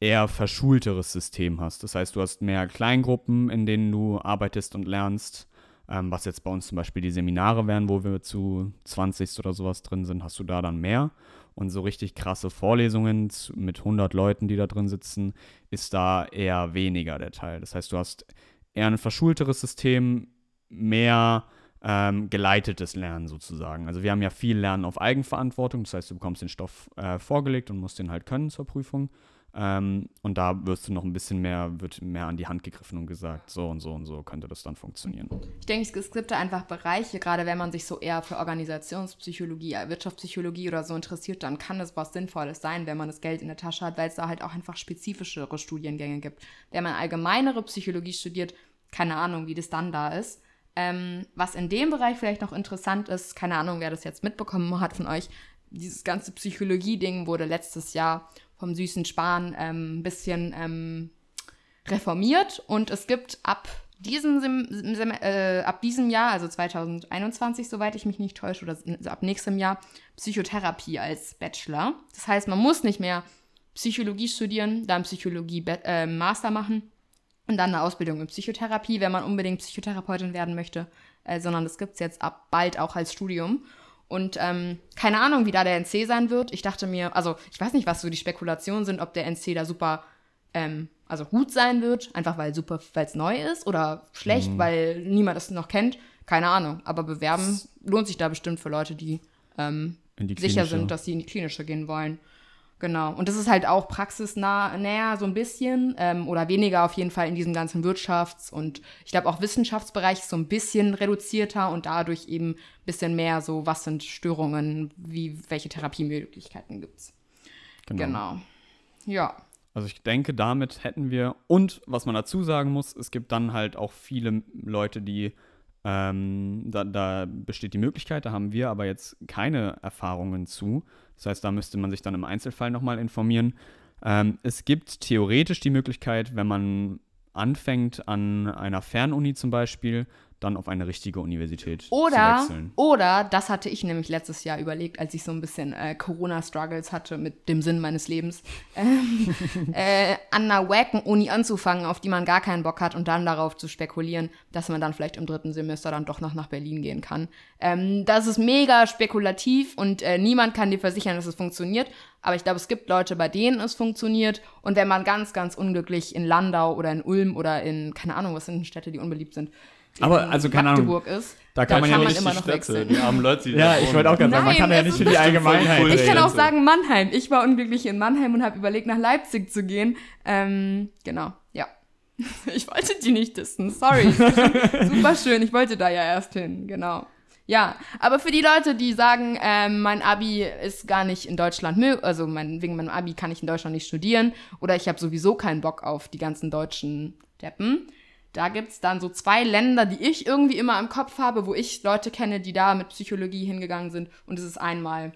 eher verschulteres System hast. Das heißt, du hast mehr Kleingruppen, in denen du arbeitest und lernst. Ähm, was jetzt bei uns zum Beispiel die Seminare wären, wo wir zu 20 oder sowas drin sind, hast du da dann mehr. Und so richtig krasse Vorlesungen mit 100 Leuten, die da drin sitzen, ist da eher weniger der Teil. Das heißt, du hast eher ein verschulteres System, mehr ähm, geleitetes Lernen sozusagen. Also wir haben ja viel Lernen auf Eigenverantwortung, das heißt, du bekommst den Stoff äh, vorgelegt und musst den halt können zur Prüfung. Ähm, und da wirst du noch ein bisschen mehr, wird mehr an die Hand gegriffen und gesagt, so und so und so könnte das dann funktionieren. Ich denke, es gibt da einfach Bereiche, gerade wenn man sich so eher für Organisationspsychologie, äh, Wirtschaftspsychologie oder so interessiert, dann kann es was Sinnvolles sein, wenn man das Geld in der Tasche hat, weil es da halt auch einfach spezifischere Studiengänge gibt. Wenn man allgemeinere Psychologie studiert, keine Ahnung, wie das dann da ist. Ähm, was in dem Bereich vielleicht noch interessant ist, keine Ahnung, wer das jetzt mitbekommen hat von euch, dieses ganze Psychologie-Ding wurde letztes Jahr vom süßen Spahn ähm, ein bisschen ähm, reformiert und es gibt ab diesem, Sem Sem äh, ab diesem Jahr, also 2021, soweit ich mich nicht täusche, oder also ab nächstem Jahr, Psychotherapie als Bachelor. Das heißt, man muss nicht mehr Psychologie studieren, dann Psychologie äh, machen und dann eine Ausbildung in Psychotherapie, wenn man unbedingt Psychotherapeutin werden möchte, äh, sondern das gibt es jetzt ab bald auch als Studium. Und ähm, keine Ahnung, wie da der NC sein wird. Ich dachte mir, also ich weiß nicht, was so die Spekulationen sind, ob der NC da super, ähm, also gut sein wird, einfach weil super, weil es neu ist oder schlecht, weil niemand es noch kennt. Keine Ahnung. Aber bewerben lohnt sich da bestimmt für Leute, die ähm, die sicher sind, dass sie in die klinische gehen wollen. Genau. Und das ist halt auch praxisnah näher so ein bisschen ähm, oder weniger auf jeden Fall in diesem ganzen Wirtschafts- und ich glaube auch Wissenschaftsbereich ist so ein bisschen reduzierter und dadurch eben ein bisschen mehr so, was sind Störungen, wie, welche Therapiemöglichkeiten gibt es. Genau. Ja. Also ich denke, damit hätten wir, und was man dazu sagen muss, es gibt dann halt auch viele Leute, die, ähm, da, da besteht die Möglichkeit, da haben wir aber jetzt keine Erfahrungen zu. Das heißt, da müsste man sich dann im Einzelfall nochmal informieren. Ähm, es gibt theoretisch die Möglichkeit, wenn man anfängt an einer Fernuni zum Beispiel, dann auf eine richtige Universität Oder, zu wechseln. oder, das hatte ich nämlich letztes Jahr überlegt, als ich so ein bisschen äh, Corona-Struggles hatte mit dem Sinn meines Lebens, ähm, äh, an einer wacken Uni anzufangen, auf die man gar keinen Bock hat und dann darauf zu spekulieren, dass man dann vielleicht im dritten Semester dann doch noch nach Berlin gehen kann. Ähm, das ist mega spekulativ und äh, niemand kann dir versichern, dass es funktioniert. Aber ich glaube, es gibt Leute, bei denen es funktioniert. Und wenn man ganz, ganz unglücklich in Landau oder in Ulm oder in, keine Ahnung, was sind Städte, die unbeliebt sind, Aber, in also, keine Ahnung, Magdeburg ist, da kann man ja nicht immer die noch Städte, wechseln. Die armen Leute, die Ja, da ich wollte auch gerade sagen, man kann ja nicht für die Allgemeinheit cool. Ich kann auch sagen Mannheim. Ich war unglücklich in Mannheim und habe überlegt, nach Leipzig zu gehen. Ähm, genau, ja. Ich wollte die nicht dissen, sorry. Super schön, ich wollte da ja erst hin, genau. Ja, aber für die Leute, die sagen, ähm, mein Abi ist gar nicht in Deutschland möglich, also mein, wegen meinem Abi kann ich in Deutschland nicht studieren oder ich habe sowieso keinen Bock auf die ganzen deutschen Deppen, da gibt's dann so zwei Länder, die ich irgendwie immer im Kopf habe, wo ich Leute kenne, die da mit Psychologie hingegangen sind. Und es ist einmal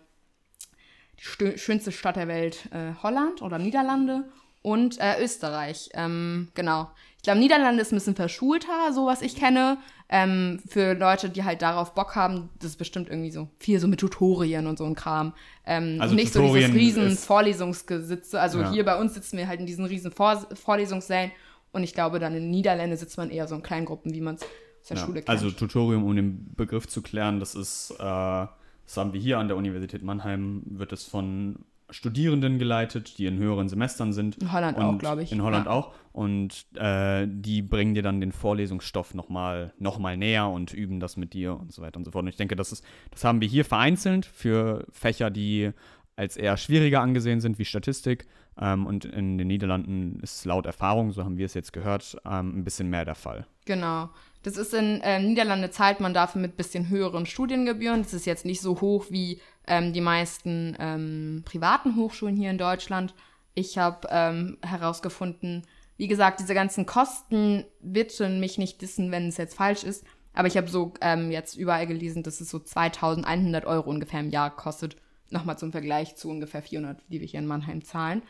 die schönste Stadt der Welt, äh, Holland oder Niederlande und äh, Österreich. Ähm, genau. Ich glaube, Niederlande ist ein bisschen verschulter, so was ich kenne. Ähm, für Leute, die halt darauf Bock haben, das ist bestimmt irgendwie so viel so mit Tutorien und so ein Kram. Ähm, Also nicht so Tutorien dieses riesen Vorlesungsgesitze. Also Ja. hier bei uns sitzen wir halt in diesen riesen Vor Vorlesungssälen und ich glaube, dann in den Niederlanden sitzt man eher so in kleinen Gruppen, wie man es aus der Ja, Schule kennt. also Tutorium, um den Begriff zu klären, das ist, äh, das haben wir hier an der Universität Mannheim, wird es von Studierenden geleitet, die in höheren Semestern sind. In Holland auch, glaube ich. In Holland Ja. auch. Und äh, die bringen dir dann den Vorlesungsstoff nochmal noch mal näher und üben das mit dir und so weiter und so fort. Und ich denke, das, ist, das haben wir hier vereinzelt für Fächer, die als eher schwieriger angesehen sind, wie Statistik. Ähm, und in den Niederlanden ist laut Erfahrung, so haben wir es jetzt gehört, ähm, ein bisschen mehr der Fall. Genau. Das ist in ähm, Niederlande zahlt man dafür mit bisschen höheren Studiengebühren. Das ist jetzt nicht so hoch wie ähm, die meisten ähm, privaten Hochschulen hier in Deutschland. Ich habe ähm, herausgefunden, wie gesagt, diese ganzen Kosten bitte mich nicht dissen, wenn es jetzt falsch ist. Aber ich habe so ähm, jetzt überall gelesen, dass es so 2100 Euro ungefähr im Jahr kostet. Nochmal zum Vergleich zu ungefähr 400, die wir hier in Mannheim zahlen.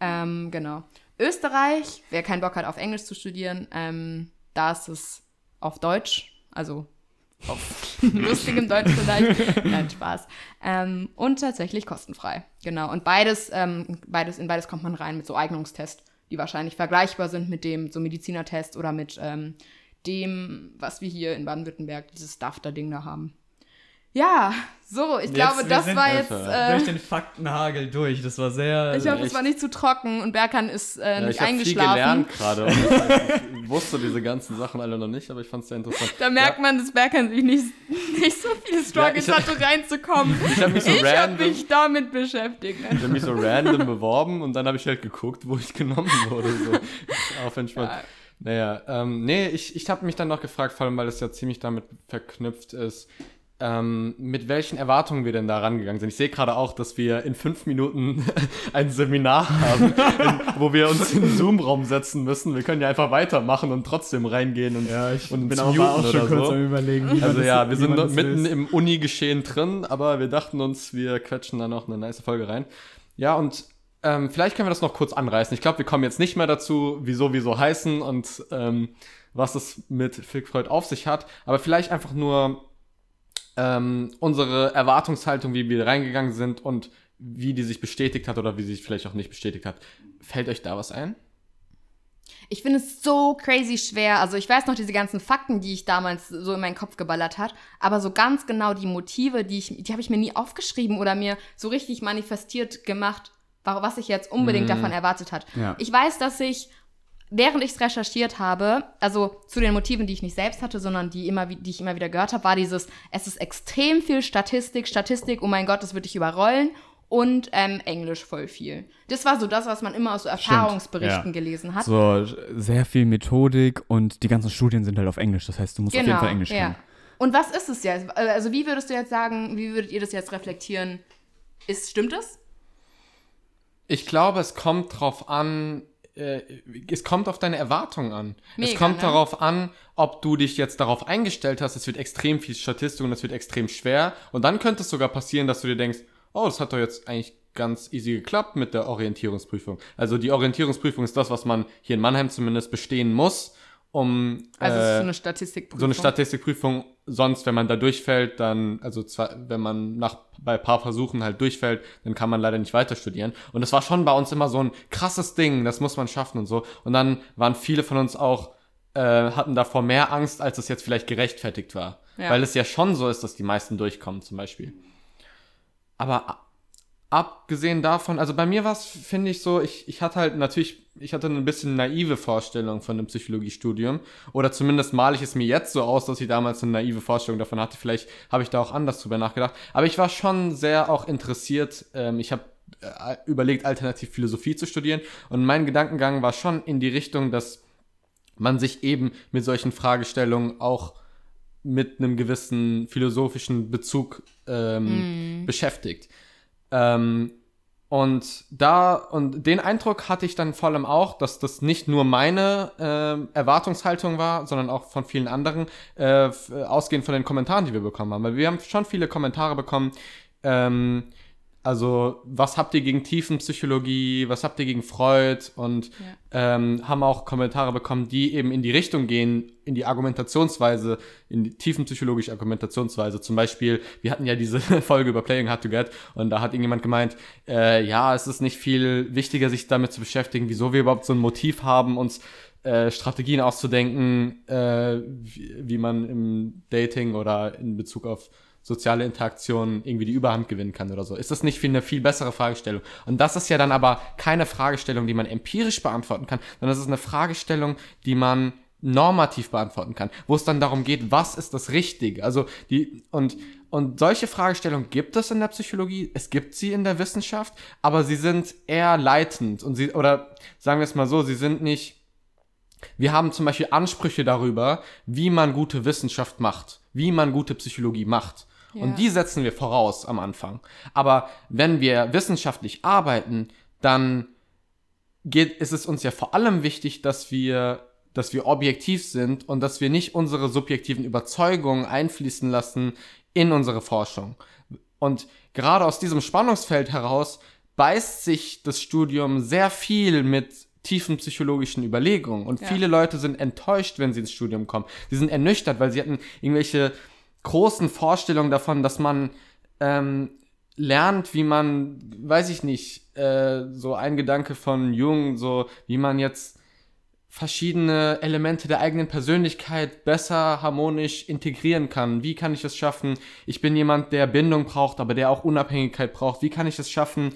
Ähm, genau. Österreich, wer keinen Bock hat, auf Englisch zu studieren, ähm, da ist es auf Deutsch, also auf lustigem Deutsch vielleicht. Nein, Spaß. Ähm, und tatsächlich kostenfrei. Genau. Und beides, ähm, beides, in beides kommt man rein mit so Eignungstests, die wahrscheinlich vergleichbar sind mit dem so Medizinertest oder mit ähm, dem, was wir hier in Baden-Württemberg, dieses DAFTA-Ding da haben. Ja, so, ich glaube, wir das war jetzt. Äh, den Faktenhagel durch. Das war sehr. ich hoffe, es war nicht zu trocken und Berkan ist äh, Ja, nicht ich habe viel eingeschlafen. gelernt gerade. und Ich, ich wusste diese ganzen Sachen alle noch nicht, aber ich fand es sehr interessant. Da merkt man, dass Berkan sich nicht, nicht so viele Struggles Ja, hatte, reinzukommen. Ich habe mich so Ich habe random, mich damit beschäftigt. ich hab mich so random beworben und dann habe ich halt geguckt, wo ich genommen wurde. So. Auf entspannt. Ja. Naja, ähm, nee, ich, ich habe mich dann noch gefragt, vor allem weil es ja ziemlich damit verknüpft ist, ähm, mit welchen Erwartungen wir denn da rangegangen sind. Ich sehe gerade auch, dass wir in fünf Minuten ein Seminar haben, in, wo wir uns in den Zoom-Raum setzen müssen. Wir können ja einfach weitermachen und trotzdem reingehen und, Ja, ich und bin auch, auch schon kurz so. am überlegen. wie Also das- ja, wir wie sind das mitten löst. im Uni-Geschehen drin, aber wir dachten uns, wir quetschen da noch eine nice Folge rein. Ja, und ähm, vielleicht können wir das noch kurz anreißen. Ich glaube, wir kommen jetzt nicht mehr dazu, wieso wir so heißen und ähm, was es mit Fickfreud auf sich hat, aber vielleicht einfach nur ähm, unsere Erwartungshaltung, wie wir reingegangen sind und wie die sich bestätigt hat oder wie sie sich vielleicht auch nicht bestätigt hat. Fällt euch da was ein? Ich finde es so crazy schwer. Also ich weiß noch diese ganzen Fakten, die ich damals so in meinen Kopf geballert hat, aber so ganz genau die Motive, die ich, die habe ich mir nie aufgeschrieben oder mir so richtig manifestiert gemacht, wa- was ich jetzt unbedingt Mhm. davon erwartet hat. Ja. Ich weiß, dass ich während ich es recherchiert habe, also zu den Motiven, die ich nicht selbst hatte, sondern die, immer, wie- die ich immer wieder gehört habe, war dieses, es ist extrem viel Statistik, Statistik, oh mein Gott, das wird dich überrollen und ähm, Englisch voll viel. Das war so das, was man immer aus so Erfahrungsberichten ja. gelesen hat. So, sehr viel Methodik und die ganzen Studien sind halt auf Englisch. Das heißt, du musst auf jeden Fall Englisch Genau, ja. können. Und was ist es jetzt? Also wie würdest du jetzt sagen, wie würdet ihr das jetzt reflektieren? Ist, stimmt es? Ich glaube, es kommt drauf an, äh, es kommt auf deine Erwartungen an. es Mega, kommt ne? darauf an, ob du dich jetzt darauf eingestellt hast, es wird extrem viel Statistik und es wird extrem schwer. Und dann könnte es sogar passieren, dass du dir denkst, oh, das hat doch jetzt eigentlich ganz easy geklappt mit der Orientierungsprüfung. Also die Orientierungsprüfung ist das, was man hier in Mannheim zumindest bestehen muss, um Also es ist äh, so eine Statistikprüfung. so eine Statistikprüfung. Sonst, wenn man da durchfällt, dann, also zwar, wenn man nach bei ein paar Versuchen halt durchfällt, dann kann man leider nicht weiter studieren. Und das war schon bei uns immer so ein krasses Ding, das muss man schaffen und so. Und dann waren viele von uns auch, äh, hatten davor mehr Angst, als es jetzt vielleicht gerechtfertigt war. Ja. Weil es ja schon so ist, dass die meisten durchkommen, zum Beispiel. Aber abgesehen davon, also bei mir war es, finde ich so, ich, ich hatte halt natürlich, ich hatte ein bisschen naive Vorstellung von dem Psychologiestudium. Oder zumindest male ich es mir jetzt so aus, dass ich damals eine naive Vorstellung davon hatte. Vielleicht habe ich da auch anders drüber nachgedacht. Aber ich war schon sehr auch interessiert. Ähm, ich habe äh, überlegt, alternativ Philosophie zu studieren. Und mein Gedankengang war schon in die Richtung, dass man sich eben mit solchen Fragestellungen auch mit einem gewissen philosophischen Bezug ähm, beschäftigt. Ähm, und da, und den Eindruck hatte ich dann vor allem auch, dass das nicht nur meine ähm, Erwartungshaltung war, sondern auch von vielen anderen, äh, äh, ausgehend von den Kommentaren, die wir bekommen haben. Weil wir haben schon viele Kommentare bekommen, ähm, also, was habt ihr gegen Tiefenpsychologie? Was habt ihr gegen Freud? Und ähm, haben auch Kommentare bekommen, die eben in die Richtung gehen, in die Argumentationsweise, in die tiefenpsychologische Argumentationsweise. Zum Beispiel, wir hatten ja diese Folge über Playing Hard to Get und da hat irgendjemand gemeint, äh, ja, es ist nicht viel wichtiger, sich damit zu beschäftigen, wieso wir überhaupt so ein Motiv haben, uns äh, Strategien auszudenken, äh, wie, wie man im Dating oder in Bezug auf soziale Interaktionen irgendwie die Überhand gewinnen kann oder so. Ist das nicht viel, eine viel bessere Fragestellung? Und das ist ja dann aber keine Fragestellung, die man empirisch beantworten kann, sondern das ist eine Fragestellung, die man normativ beantworten kann, wo es dann darum geht, was ist das Richtige? Also die und und solche Fragestellungen gibt es in der Psychologie, es gibt sie in der Wissenschaft, aber sie sind eher leitend und sie oder sagen wir es mal so, sie sind nicht wir haben zum Beispiel Ansprüche darüber, wie man gute Wissenschaft macht, wie man gute Psychologie macht. Ja. Und die setzen wir voraus am Anfang. Aber wenn wir wissenschaftlich arbeiten, dann geht, ist es uns ja vor allem wichtig, dass wir, dass wir objektiv sind und dass wir nicht unsere subjektiven Überzeugungen einfließen lassen in unsere Forschung. Und gerade aus diesem Spannungsfeld heraus beißt sich das Studium sehr viel mit tiefen psychologischen Überlegungen. Und Ja. viele Leute sind enttäuscht, wenn sie ins Studium kommen. Sie sind ernüchtert, weil sie hatten irgendwelche großen Vorstellungen davon, dass man ähm, lernt, wie man, weiß ich nicht, äh, so ein Gedanke von Jung, so wie man jetzt verschiedene Elemente der eigenen Persönlichkeit besser harmonisch integrieren kann. Wie kann ich es schaffen? Ich bin jemand, der Bindung braucht, aber der auch Unabhängigkeit braucht. Wie kann ich es schaffen,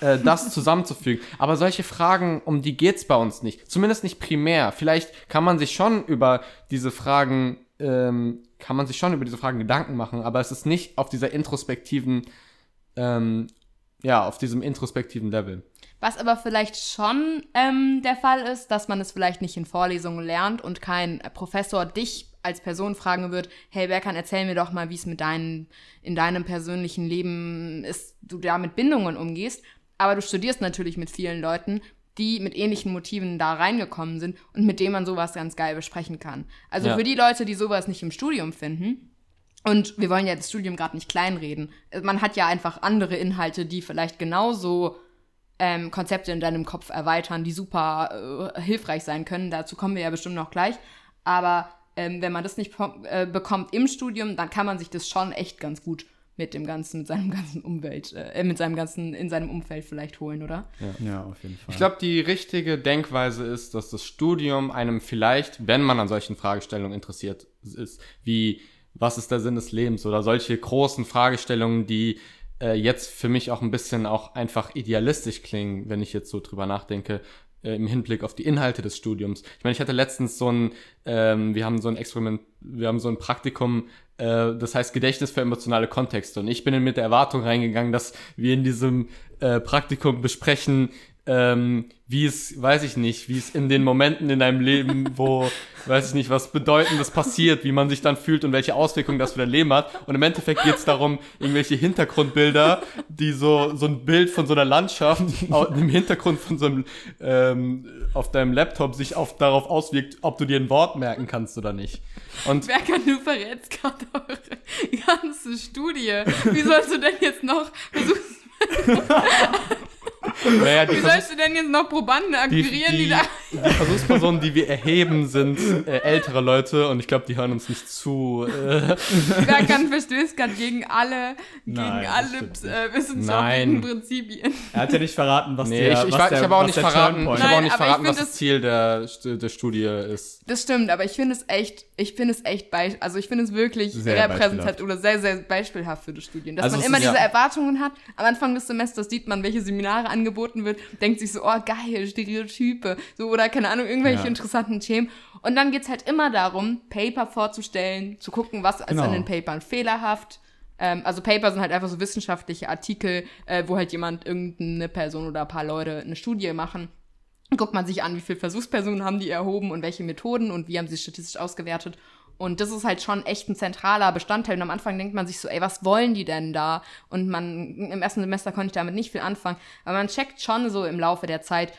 äh, das zusammenzufügen? Aber solche Fragen, um die geht's bei uns nicht. Zumindest nicht primär. Vielleicht kann man sich schon über diese Fragen, ähm, kann man sich schon über diese Fragen Gedanken machen, aber es ist nicht auf dieser introspektiven, ähm, ja, auf diesem introspektiven Level. Was aber vielleicht schon ähm, der Fall ist, dass man es vielleicht nicht in Vorlesungen lernt und kein Professor dich als Person fragen wird, hey Berkan, erzähl mir doch mal, wie es mit deinen, in deinem persönlichen Leben ist, du da mit Bindungen umgehst. Aber du studierst natürlich mit vielen Leuten, die mit ähnlichen Motiven da reingekommen sind und mit denen man sowas ganz geil besprechen kann. Also Ja. für die Leute, die sowas nicht im Studium finden, und wir wollen ja das Studium gerade nicht kleinreden. Man hat ja einfach andere Inhalte, die vielleicht genauso ähm, Konzepte in deinem Kopf erweitern, die super äh, hilfreich sein können. Dazu kommen wir ja bestimmt noch gleich. Aber ähm, wenn man das nicht äh, bekommt im Studium, dann kann man sich das schon echt ganz gut mit dem ganzen, mit seinem ganzen Umwelt, äh, mit seinem ganzen, in seinem Umfeld vielleicht holen, oder? Ja, auf jeden Fall. Ich glaube, die richtige Denkweise ist, dass das Studium einem vielleicht, wenn man an solchen Fragestellungen interessiert ist, wie was ist der Sinn des Lebens oder solche großen Fragestellungen, die äh, jetzt für mich auch ein bisschen auch einfach idealistisch klingen, wenn ich jetzt so drüber nachdenke, äh, im Hinblick auf die Inhalte des Studiums. Ich meine, ich hatte letztens so ein, ähm, wir haben so ein Experiment, wir haben so ein Praktikum, äh, das heißt Gedächtnis für emotionale Kontexte. Und ich bin mit der Erwartung reingegangen, dass wir in diesem äh, Praktikum besprechen, ähm, wie es, weiß ich nicht, wie es in den Momenten in deinem Leben, wo, weiß ich nicht, was Bedeutendes passiert, wie man sich dann fühlt und welche Auswirkungen das für dein Leben hat. Und im Endeffekt geht es darum, irgendwelche Hintergrundbilder, die so, so ein Bild von so einer Landschaft im Hintergrund von so einem, ähm, auf deinem Laptop sich auf, darauf auswirkt, ob du dir ein Wort merken kannst oder nicht. Und Berkan, du verrätst gerade eure ganze Studie. Wie sollst du denn jetzt noch versuchen? naja, die, Wie sollst du denn jetzt noch Probanden die, akquirieren, die, die, da. die Versuchspersonen, die wir erheben, sind äh, ältere Leute und ich glaube, die hören uns nicht zu. Äh, Berkan verstößt gerade gegen alle, gegen Nein, alle äh, wissenschaftlichen Nein. Prinzipien. Er hat ja nicht verraten, was nee, der, ich, ich, was war- der, ich habe auch nicht verraten, habe auch nicht verraten, was das das- Ziel der, der Studie ist. Das stimmt, aber ich finde es echt, ich finde es echt, bei, also ich finde es wirklich Sehr repräsentativ oder sehr, sehr beispielhaft für die Studien. Dass Also man immer ist- diese ja. Erwartungen hat. Am Anfang des Semesters sieht man, welche Seminare angeboten wird, denkt sich so, oh geil, Stereotype, so oder keine Ahnung, irgendwelche Ja. interessanten Themen. Und dann geht's halt immer darum, Paper vorzustellen, zu gucken, was ist Genau. an den Papern fehlerhaft. Ähm, also Paper sind halt einfach so wissenschaftliche Artikel, äh, wo halt jemand, irgendeine Person oder ein paar Leute eine Studie machen guckt man sich an, wie viele Versuchspersonen haben die erhoben und welche Methoden und wie haben sie statistisch ausgewertet. Und das ist halt schon echt ein zentraler Bestandteil. Und am Anfang denkt man sich so, ey, was wollen die denn da? Und man, im ersten Semester konnte ich damit nicht viel anfangen. Aber man checkt schon so im Laufe der Zeit,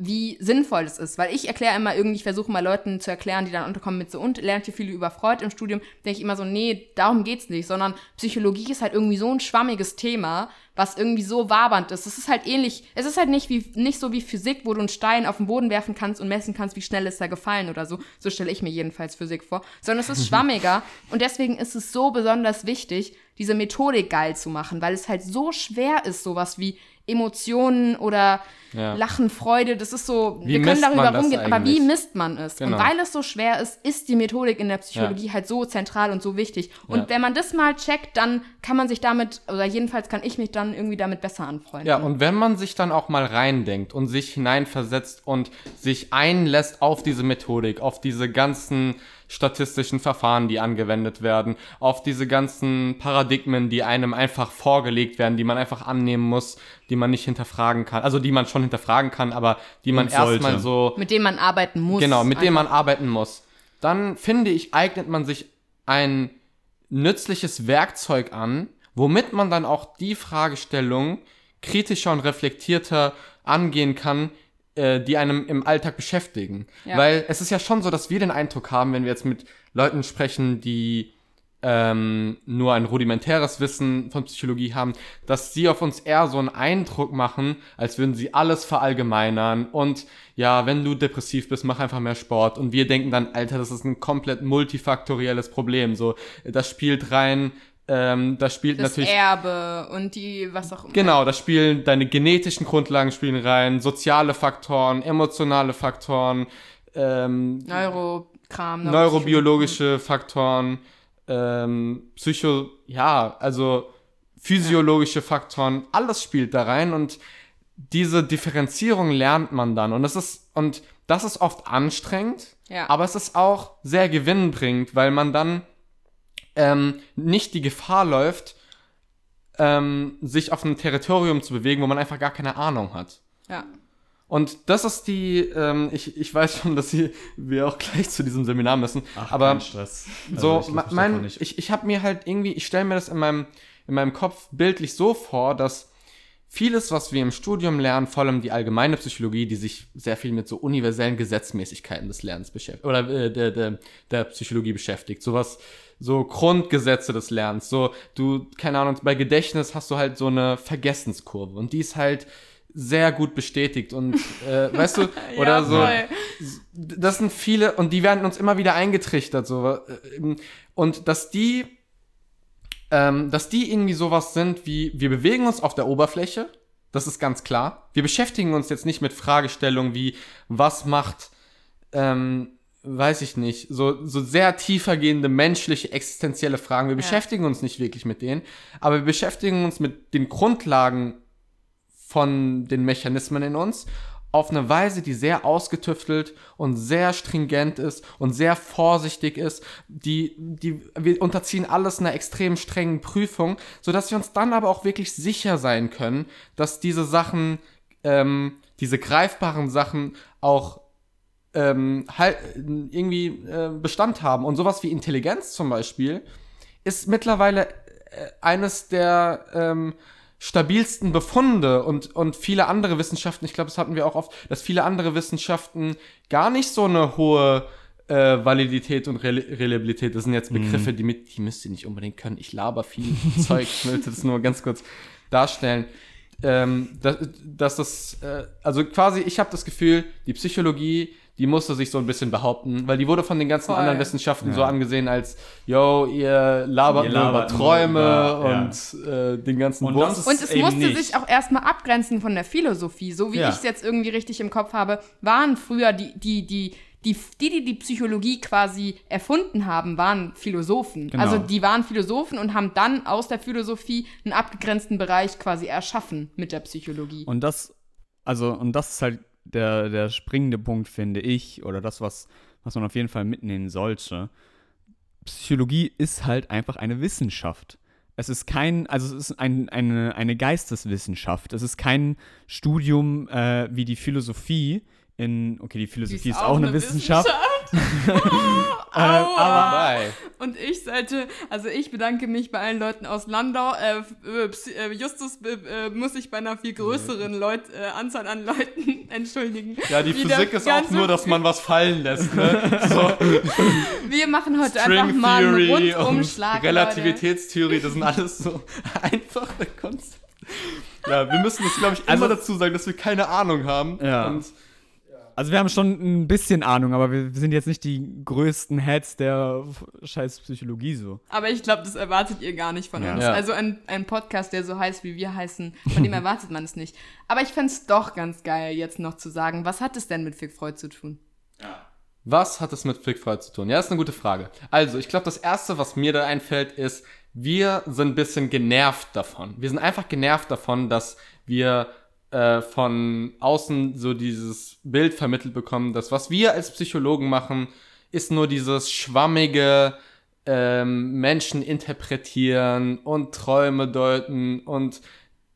wie sinnvoll es ist. Weil ich erkläre immer irgendwie, ich versuche mal Leuten zu erklären, die dann unterkommen mit so, und lernt ihr viel über Freud im Studium, denke ich immer so, nee, darum geht's nicht, sondern Psychologie ist halt irgendwie so ein schwammiges Thema, was irgendwie so wabernd ist. Es ist halt ähnlich, es ist halt nicht, wie, nicht so wie Physik, wo du einen Stein auf den Boden werfen kannst und messen kannst, wie schnell ist er gefallen oder so. So stelle ich mir jedenfalls Physik vor. Sondern es ist schwammiger und deswegen ist es so besonders wichtig, diese Methodik geil zu machen, weil es halt so schwer ist, sowas wie Emotionen oder Ja. Lachen, Freude, das ist so, Wie wir können darüber rumgehen, aber wie misst man es? Genau. Und weil es so schwer ist, ist die Methodik in der Psychologie halt so zentral und so wichtig. Und Ja. wenn man das mal checkt, dann kann man sich damit, oder jedenfalls kann ich mich dann irgendwie damit besser anfreunden. Ja, und wenn man sich dann auch mal reindenkt und sich hineinversetzt und sich einlässt auf diese Methodik, auf diese ganzen statistischen Verfahren, die angewendet werden, auf diese ganzen Paradigmen, die einem einfach vorgelegt werden, die man einfach annehmen muss, die man nicht hinterfragen kann, also die man schon hinterfragen kann, aber die man erstmal so Mit dem man arbeiten muss. Genau, mit dem einfach. man arbeiten muss. Dann finde ich, eignet man sich ein nützliches Werkzeug an, womit man dann auch die Fragestellung kritischer und reflektierter angehen kann, äh, die einem im Alltag beschäftigen. Ja. Weil es ist ja schon so, dass wir den Eindruck haben, wenn wir jetzt mit Leuten sprechen, die ähm, nur ein rudimentäres Wissen von Psychologie haben, dass sie auf uns eher so einen Eindruck machen, als würden sie alles verallgemeinern und ja, wenn du depressiv bist, mach einfach mehr Sport und wir denken dann, Alter, das ist ein komplett multifaktorielles Problem, so, das spielt rein, ähm, das spielt Das natürlich Erbe und die, was auch immer. Genau, da spielen deine genetischen Grundlagen spielen rein, soziale Faktoren, emotionale Faktoren, ähm, Neurokram. neurobiologische Faktoren, ähm, Psycho, ja, also physiologische Faktoren, alles spielt da rein und diese Differenzierung lernt man dann und das ist und das ist oft anstrengend, Ja. aber es ist auch sehr gewinnbringend, weil man dann ähm, nicht die Gefahr läuft, ähm, sich auf einem Territorium zu bewegen, wo man einfach gar keine Ahnung hat. Ja. Und das ist die, ähm, ich, ich weiß schon, dass sie, wir auch gleich zu diesem Seminar müssen, Ach, aber kein Stress. so, Also ich lass mich mein, ich, ich habe mir halt irgendwie, ich stelle mir das in meinem, in meinem Kopf bildlich so vor, dass vieles, was wir im Studium lernen, vor allem die allgemeine Psychologie, die sich sehr viel mit so universellen Gesetzmäßigkeiten des Lernens beschäftigt, oder äh, der, der, der Psychologie beschäftigt, sowas, so Grundgesetze des Lernens, so, du, keine Ahnung, bei Gedächtnis hast du halt so eine Vergessenskurve und die ist halt sehr gut bestätigt und, äh, weißt du, oder ja, so, das sind viele und die werden uns immer wieder eingetrichtert so ähm, und dass die ähm, dass die irgendwie sowas sind wie wir bewegen uns auf der Oberfläche das ist ganz klar. Wir beschäftigen uns jetzt nicht mit Fragestellungen wie was macht ähm, weiß ich nicht so so sehr tiefergehende menschliche existenzielle Fragen wir Ja. beschäftigen uns nicht wirklich mit denen aber wir beschäftigen uns mit den Grundlagen von den Mechanismen in uns auf eine Weise, die sehr ausgetüftelt und sehr stringent ist und sehr vorsichtig ist. Die, die, wir unterziehen alles einer extrem strengen Prüfung, sodass wir uns dann aber auch wirklich sicher sein können, dass diese Sachen, ähm, diese greifbaren Sachen auch ähm, halt irgendwie äh, Bestand haben. Und sowas wie Intelligenz zum Beispiel ist mittlerweile äh, eines der ähm, stabilsten Befunde und, und viele andere Wissenschaften, ich glaube, das hatten wir auch oft, dass viele andere Wissenschaften gar nicht so eine hohe äh, Validität und Rel Reliabilität, das sind jetzt Begriffe, die, mit, die müsst ihr nicht unbedingt können. Ich laber viel Zeug, ich möchte das nur ganz kurz darstellen. ähm, dass, dass das, äh, also quasi, ich habe das Gefühl, die Psychologie, die musste sich so ein bisschen behaupten, weil die wurde von den ganzen Voll. anderen Wissenschaften Ja. so angesehen als, yo, ihr labert Ihr nur über labert nur Träume über- ja. und äh, den ganzen Und Bums. Und es musste nicht. sich auch erstmal abgrenzen von der Philosophie. So wie Ja. ich es jetzt irgendwie richtig im Kopf habe, waren früher die, die, die, die, die, die die Psychologie quasi erfunden haben, waren Philosophen. Genau. Also die waren Philosophen und haben dann aus der Philosophie einen abgegrenzten Bereich quasi erschaffen mit der Psychologie. Und das, also, und das ist halt der, der springende Punkt, finde ich, oder das, was, was man auf jeden Fall mitnehmen sollte. Psychologie ist halt einfach eine Wissenschaft. Es ist kein, also es ist ein, eine, eine Geisteswissenschaft. Es ist kein Studium äh, wie die Philosophie in, okay, die Philosophie ist, auch, eine, Wissenschaft. Äh, aber Bye. Und ich sollte, also ich bedanke mich bei allen Leuten aus Landau. Äh, äh, äh, Justus äh, äh, muss sich bei einer viel größeren Leut, äh, Anzahl an Leuten entschuldigen. Ja, die Physik ist auch nur, dass man was fallen lässt. Ne? So, Wir machen heute einfach mal einen Rundumschlag. und Relativitätstheorie, das sind alles so einfache Konzepte. Ja, wir müssen das, glaube ich, immer Also- dazu sagen, dass wir keine Ahnung haben. Ja. Und Also wir haben schon ein bisschen Ahnung, aber wir sind jetzt nicht die größten Heads der scheiß Psychologie so. Aber ich glaube, das erwartet ihr gar nicht von Ja. uns. Ja. Also ein, ein Podcast, der so heißt, wie wir heißen, von dem erwartet man es nicht. Aber ich fände es doch ganz geil, jetzt noch zu sagen, was hat es denn mit Fick Freud zu tun? Was hat es mit Fick Freud zu tun? Ja, ist eine gute Frage. Also, ich glaube, das Erste, was mir da einfällt, ist, wir sind ein bisschen genervt davon. Wir sind einfach genervt davon, dass wir äh, von außen so dieses Bild vermittelt bekommen, dass was wir als Psychologen machen, ist nur dieses schwammige ähm, Menschen interpretieren und Träume deuten und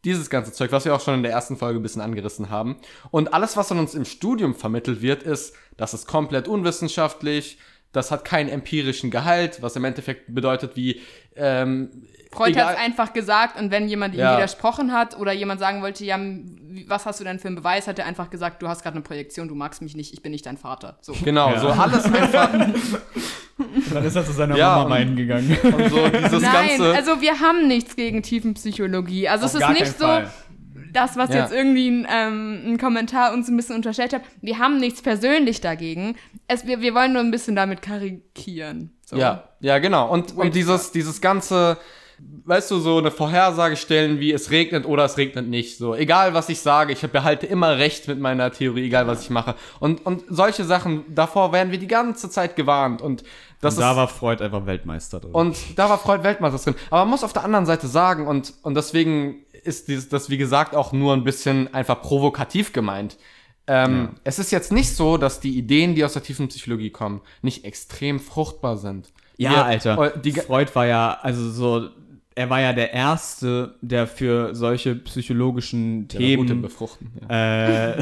dieses ganze Zeug, was wir auch schon in der ersten Folge ein bisschen angerissen haben. Und alles, was an uns im Studium vermittelt wird, ist, das ist komplett unwissenschaftlich, das hat keinen empirischen Gehalt, was im Endeffekt bedeutet wie, ähm, Freud hat es einfach gesagt und wenn jemand ihm Ja. widersprochen hat oder jemand sagen wollte, ja, was hast du denn für einen Beweis, hat er einfach gesagt, du hast gerade eine Projektion, du magst mich nicht, ich bin nicht dein Vater. So. Genau, Ja. so alles einfach Dann ist er zu seiner Ja, Mama meinen gegangen. und so dieses Nein, ganze. also wir haben nichts gegen Tiefenpsychologie. Also es Auf ist gar nicht keinen so, Fall. Das, was Ja. jetzt irgendwie ein, ähm, ein Kommentar uns ein bisschen unterstellt hat. Wir haben nichts persönlich dagegen. Es, wir, wir wollen nur ein bisschen damit karikieren. So. Ja, ja, genau. Und, und dieses, dieses ganze, weißt du, so eine Vorhersage stellen, wie es regnet oder es regnet nicht. So, egal was ich sage, ich behalte immer recht mit meiner Theorie, egal was ich mache. Und, und solche Sachen, davor werden wir die ganze Zeit gewarnt. Und das Und da ist, war Freud einfach Weltmeister drin. und da war Freud Weltmeister drin. Aber man muss auf der anderen Seite sagen, und, und deswegen ist dieses, das, wie gesagt, auch nur ein bisschen einfach provokativ gemeint. Ähm, Es ist jetzt nicht so, dass die Ideen, die aus der tiefen Psychologie kommen, nicht extrem fruchtbar sind. ja, Wir- Alter. äh, Die, Freud war ja, also so, er war ja der Erste, der für solche psychologischen Ja, gut im Themen. Befruchten. Ja. Äh,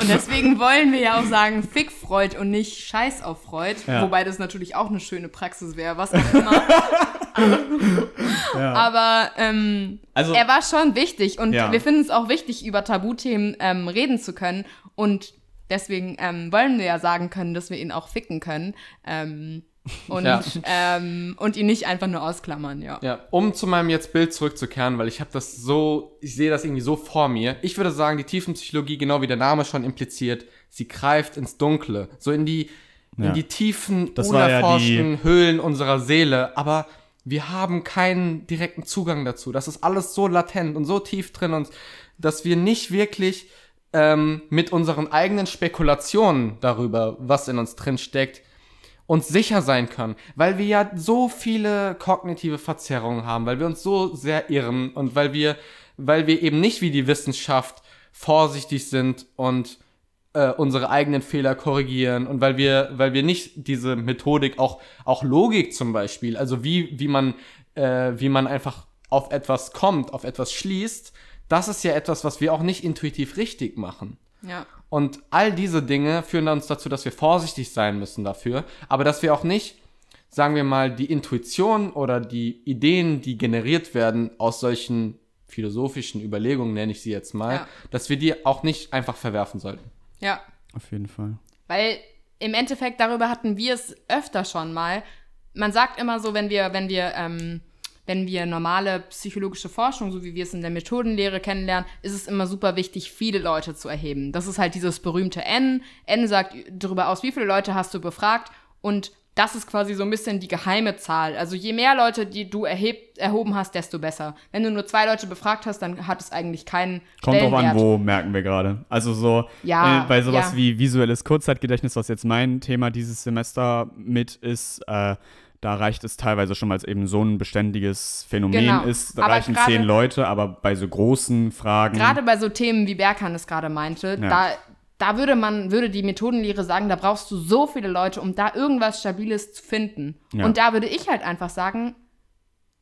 Und deswegen wollen wir ja auch sagen, fick Freud und nicht Scheiß auf Freud. Ja. Wobei das natürlich auch eine schöne Praxis wäre, was auch immer. ja. Aber ähm, Also- er war schon wichtig und Ja. wir finden es auch wichtig, über Tabuthemen ähm, reden zu können. Und deswegen ähm, wollen wir ja sagen können, dass wir ihn auch ficken können. Ähm, und, Ja. ähm, und ihn nicht einfach nur ausklammern, ja. Ja, um zu meinem jetzt Bild zurückzukehren, weil ich habe das so, ich sehe das irgendwie so vor mir. Ich würde sagen, die Tiefenpsychologie, genau wie der Name schon impliziert, sie greift ins Dunkle, so in die, Ja. in die tiefen, Das war ja unerforschten Höhlen unserer Seele. Aber wir haben keinen direkten Zugang dazu. Das ist alles so latent und so tief drin und dass wir nicht wirklich ähm, mit unseren eigenen Spekulationen darüber, was in uns drin steckt, uns sicher sein können, weil wir ja so viele kognitive Verzerrungen haben, weil wir uns so sehr irren und weil wir, weil wir eben nicht wie die Wissenschaft vorsichtig sind und äh, unsere eigenen Fehler korrigieren und weil wir, weil wir nicht diese Methodik auch, auch Logik zum Beispiel, also wie, wie man, äh, wie man einfach auf etwas kommt, auf etwas schließt, das ist ja etwas, was wir auch nicht intuitiv richtig machen. ja. Und all diese Dinge führen uns dazu, dass wir vorsichtig sein müssen dafür, aber dass wir auch nicht, sagen wir mal, die Intuition oder die Ideen, die generiert werden aus solchen philosophischen Überlegungen, nenne ich sie jetzt mal, Ja. dass wir die auch nicht einfach verwerfen sollten. Ja. Auf jeden Fall. Weil im Endeffekt darüber hatten wir es öfter schon mal. Man sagt immer so, wenn wir, wenn wir ähm, wenn wir normale psychologische Forschung, so wie wir es in der Methodenlehre kennenlernen, ist es immer super wichtig, viele Leute zu erheben. Das ist halt dieses berühmte N. N sagt darüber aus, wie viele Leute hast du befragt und das ist quasi so ein bisschen die geheime Zahl. Also je mehr Leute, die du erheb, erhoben hast, desto besser. Wenn du nur zwei Leute befragt hast, dann hat es eigentlich keinen Kommt drauf an, wo merken wir gerade. Also so Ja, äh, bei sowas ja. wie visuelles Kurzzeitgedächtnis, was jetzt mein Thema dieses Semester mit ist, äh, da reicht es teilweise schon, weil es eben so ein beständiges Phänomen Genau. ist, da Aber reichen gerade- zehn Leute, aber bei so großen Fragen. Gerade bei so Themen, wie Berkan es gerade meinte, Ja. da, da würde man, würde die Methodenlehre sagen, da brauchst du so viele Leute, um da irgendwas Stabiles zu finden. Ja. Und da würde ich halt einfach sagen,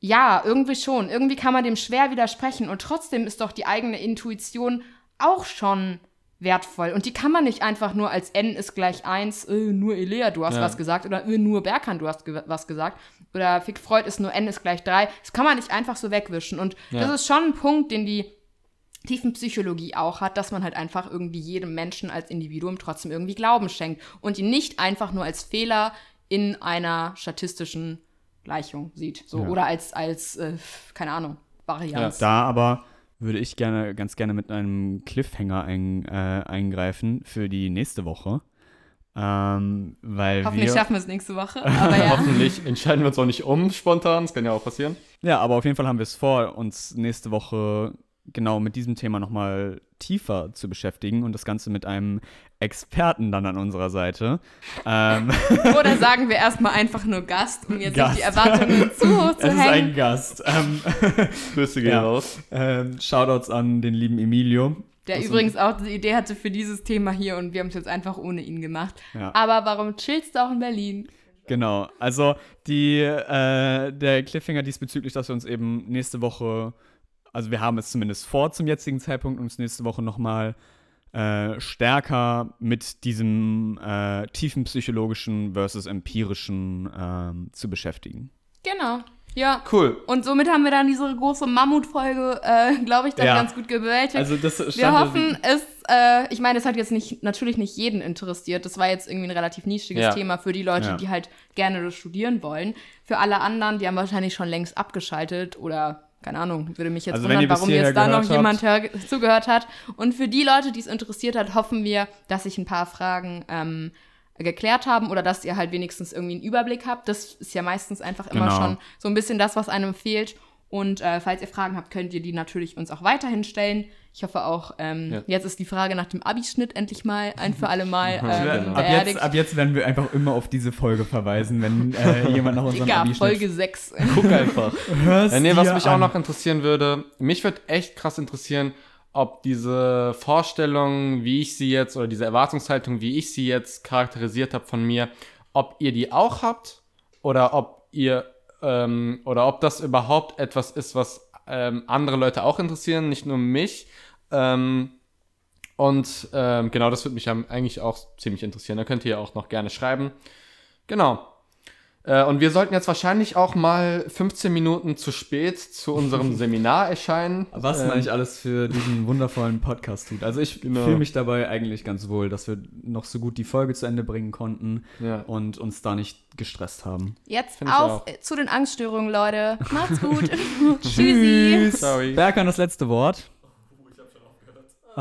ja, irgendwie schon. Irgendwie kann man dem schwer widersprechen. Und trotzdem ist doch die eigene Intuition auch schon wertvoll. Und die kann man nicht einfach nur als n ist gleich 1, äh, nur Elea, du hast Ja. was gesagt, oder äh, nur Berkan, du hast ge was gesagt, oder Fick Freud ist nur n ist gleich 3. Das kann man nicht einfach so wegwischen. Und Ja. das ist schon ein Punkt, den die Tiefenpsychologie auch hat, dass man halt einfach irgendwie jedem Menschen als Individuum trotzdem irgendwie Glauben schenkt und ihn nicht einfach nur als Fehler in einer statistischen Gleichung sieht. So, Ja. Oder als, als äh, keine Ahnung, Varianz. Da aber würde ich gerne, ganz gerne mit einem Cliffhanger ein, äh, eingreifen für die nächste Woche. Ähm, weil Hoffentlich wir, schaffen wir es nächste Woche. Aber ja. Hoffentlich entscheiden wir uns auch nicht um spontan, das kann ja auch passieren. Ja, aber auf jeden Fall haben wir es vor, uns nächste Woche genau mit diesem Thema nochmal tiefer zu beschäftigen und das Ganze mit einem Experten dann an unserer Seite. Ähm, Oder sagen wir erstmal einfach nur Gast, um jetzt Gast. nicht die Erwartungen zu hoch zu es ist ein hängen. Gast. Ähm, Grüße gehen Ja. raus. ähm, Shoutouts an den lieben Emilio. Der Das übrigens auch die Idee hatte für dieses Thema hier und wir haben es jetzt einfach ohne ihn gemacht. Ja. Aber warum chillst du auch in Berlin? Genau, also die, äh, der Cliffhanger diesbezüglich, dass wir uns eben nächste Woche, also wir haben es zumindest vor zum jetzigen Zeitpunkt, uns nächste Woche nochmal äh, stärker mit diesem äh, tiefen psychologischen versus empirischen ähm, zu beschäftigen. Genau. Ja. Cool. Und somit haben wir dann diese große Mammutfolge, äh, glaube ich, dann Ja. ganz gut bewältigt. Also das wir hoffen, es, äh, ich meine, es hat jetzt nicht, natürlich nicht jeden interessiert. Das war jetzt irgendwie ein relativ nischiges Ja. Thema für die Leute, Ja. die halt gerne das studieren wollen. Für alle anderen, die haben wahrscheinlich schon längst abgeschaltet oder keine Ahnung, würde mich jetzt Also wundern, warum jetzt da noch jemand hör zugehört hat. Und für die Leute, die es interessiert hat, hoffen wir, dass sich ein paar Fragen ähm, geklärt haben oder dass ihr halt wenigstens irgendwie einen Überblick habt. Das ist ja meistens einfach immer Genau. schon so ein bisschen das, was einem fehlt. Und äh, falls ihr Fragen habt, könnt ihr die natürlich uns auch weiterhin stellen. Ich hoffe auch, ähm, Ja. jetzt ist die Frage nach dem Abischnitt endlich mal ein für alle Mal ähm, genau. ab, beerdigt. jetzt, ab jetzt werden wir einfach immer auf diese Folge verweisen, wenn äh, jemand nach unserem Digga, Abi Folge 6. Guck einfach. Hörst Ja, nee, was mich auch an. noch interessieren würde, mich würde echt krass interessieren, ob diese Vorstellung, wie ich sie jetzt, oder diese Erwartungshaltung, wie ich sie jetzt charakterisiert habe von mir, ob ihr die auch habt oder ob ihr, ähm, oder ob das überhaupt etwas ist, was ähm, andere Leute auch interessieren, nicht nur mich. Ähm, und ähm, genau, das würde mich eigentlich auch ziemlich interessieren. Da könnt ihr auch noch gerne schreiben. Genau. Äh, und wir sollten jetzt wahrscheinlich auch mal 15 Minuten zu spät zu unserem Seminar erscheinen. Was Ähm, man nicht alles für diesen wundervollen Podcast tut. Also ich Genau. fühle mich dabei eigentlich ganz wohl, dass wir noch so gut die Folge zu Ende bringen konnten Ja. und uns da nicht gestresst haben. Jetzt ich auf auch. äh, zu den Angststörungen, Leute. Macht's gut. Tschüssi. Ciao. Berkan, das letzte Wort. Uh,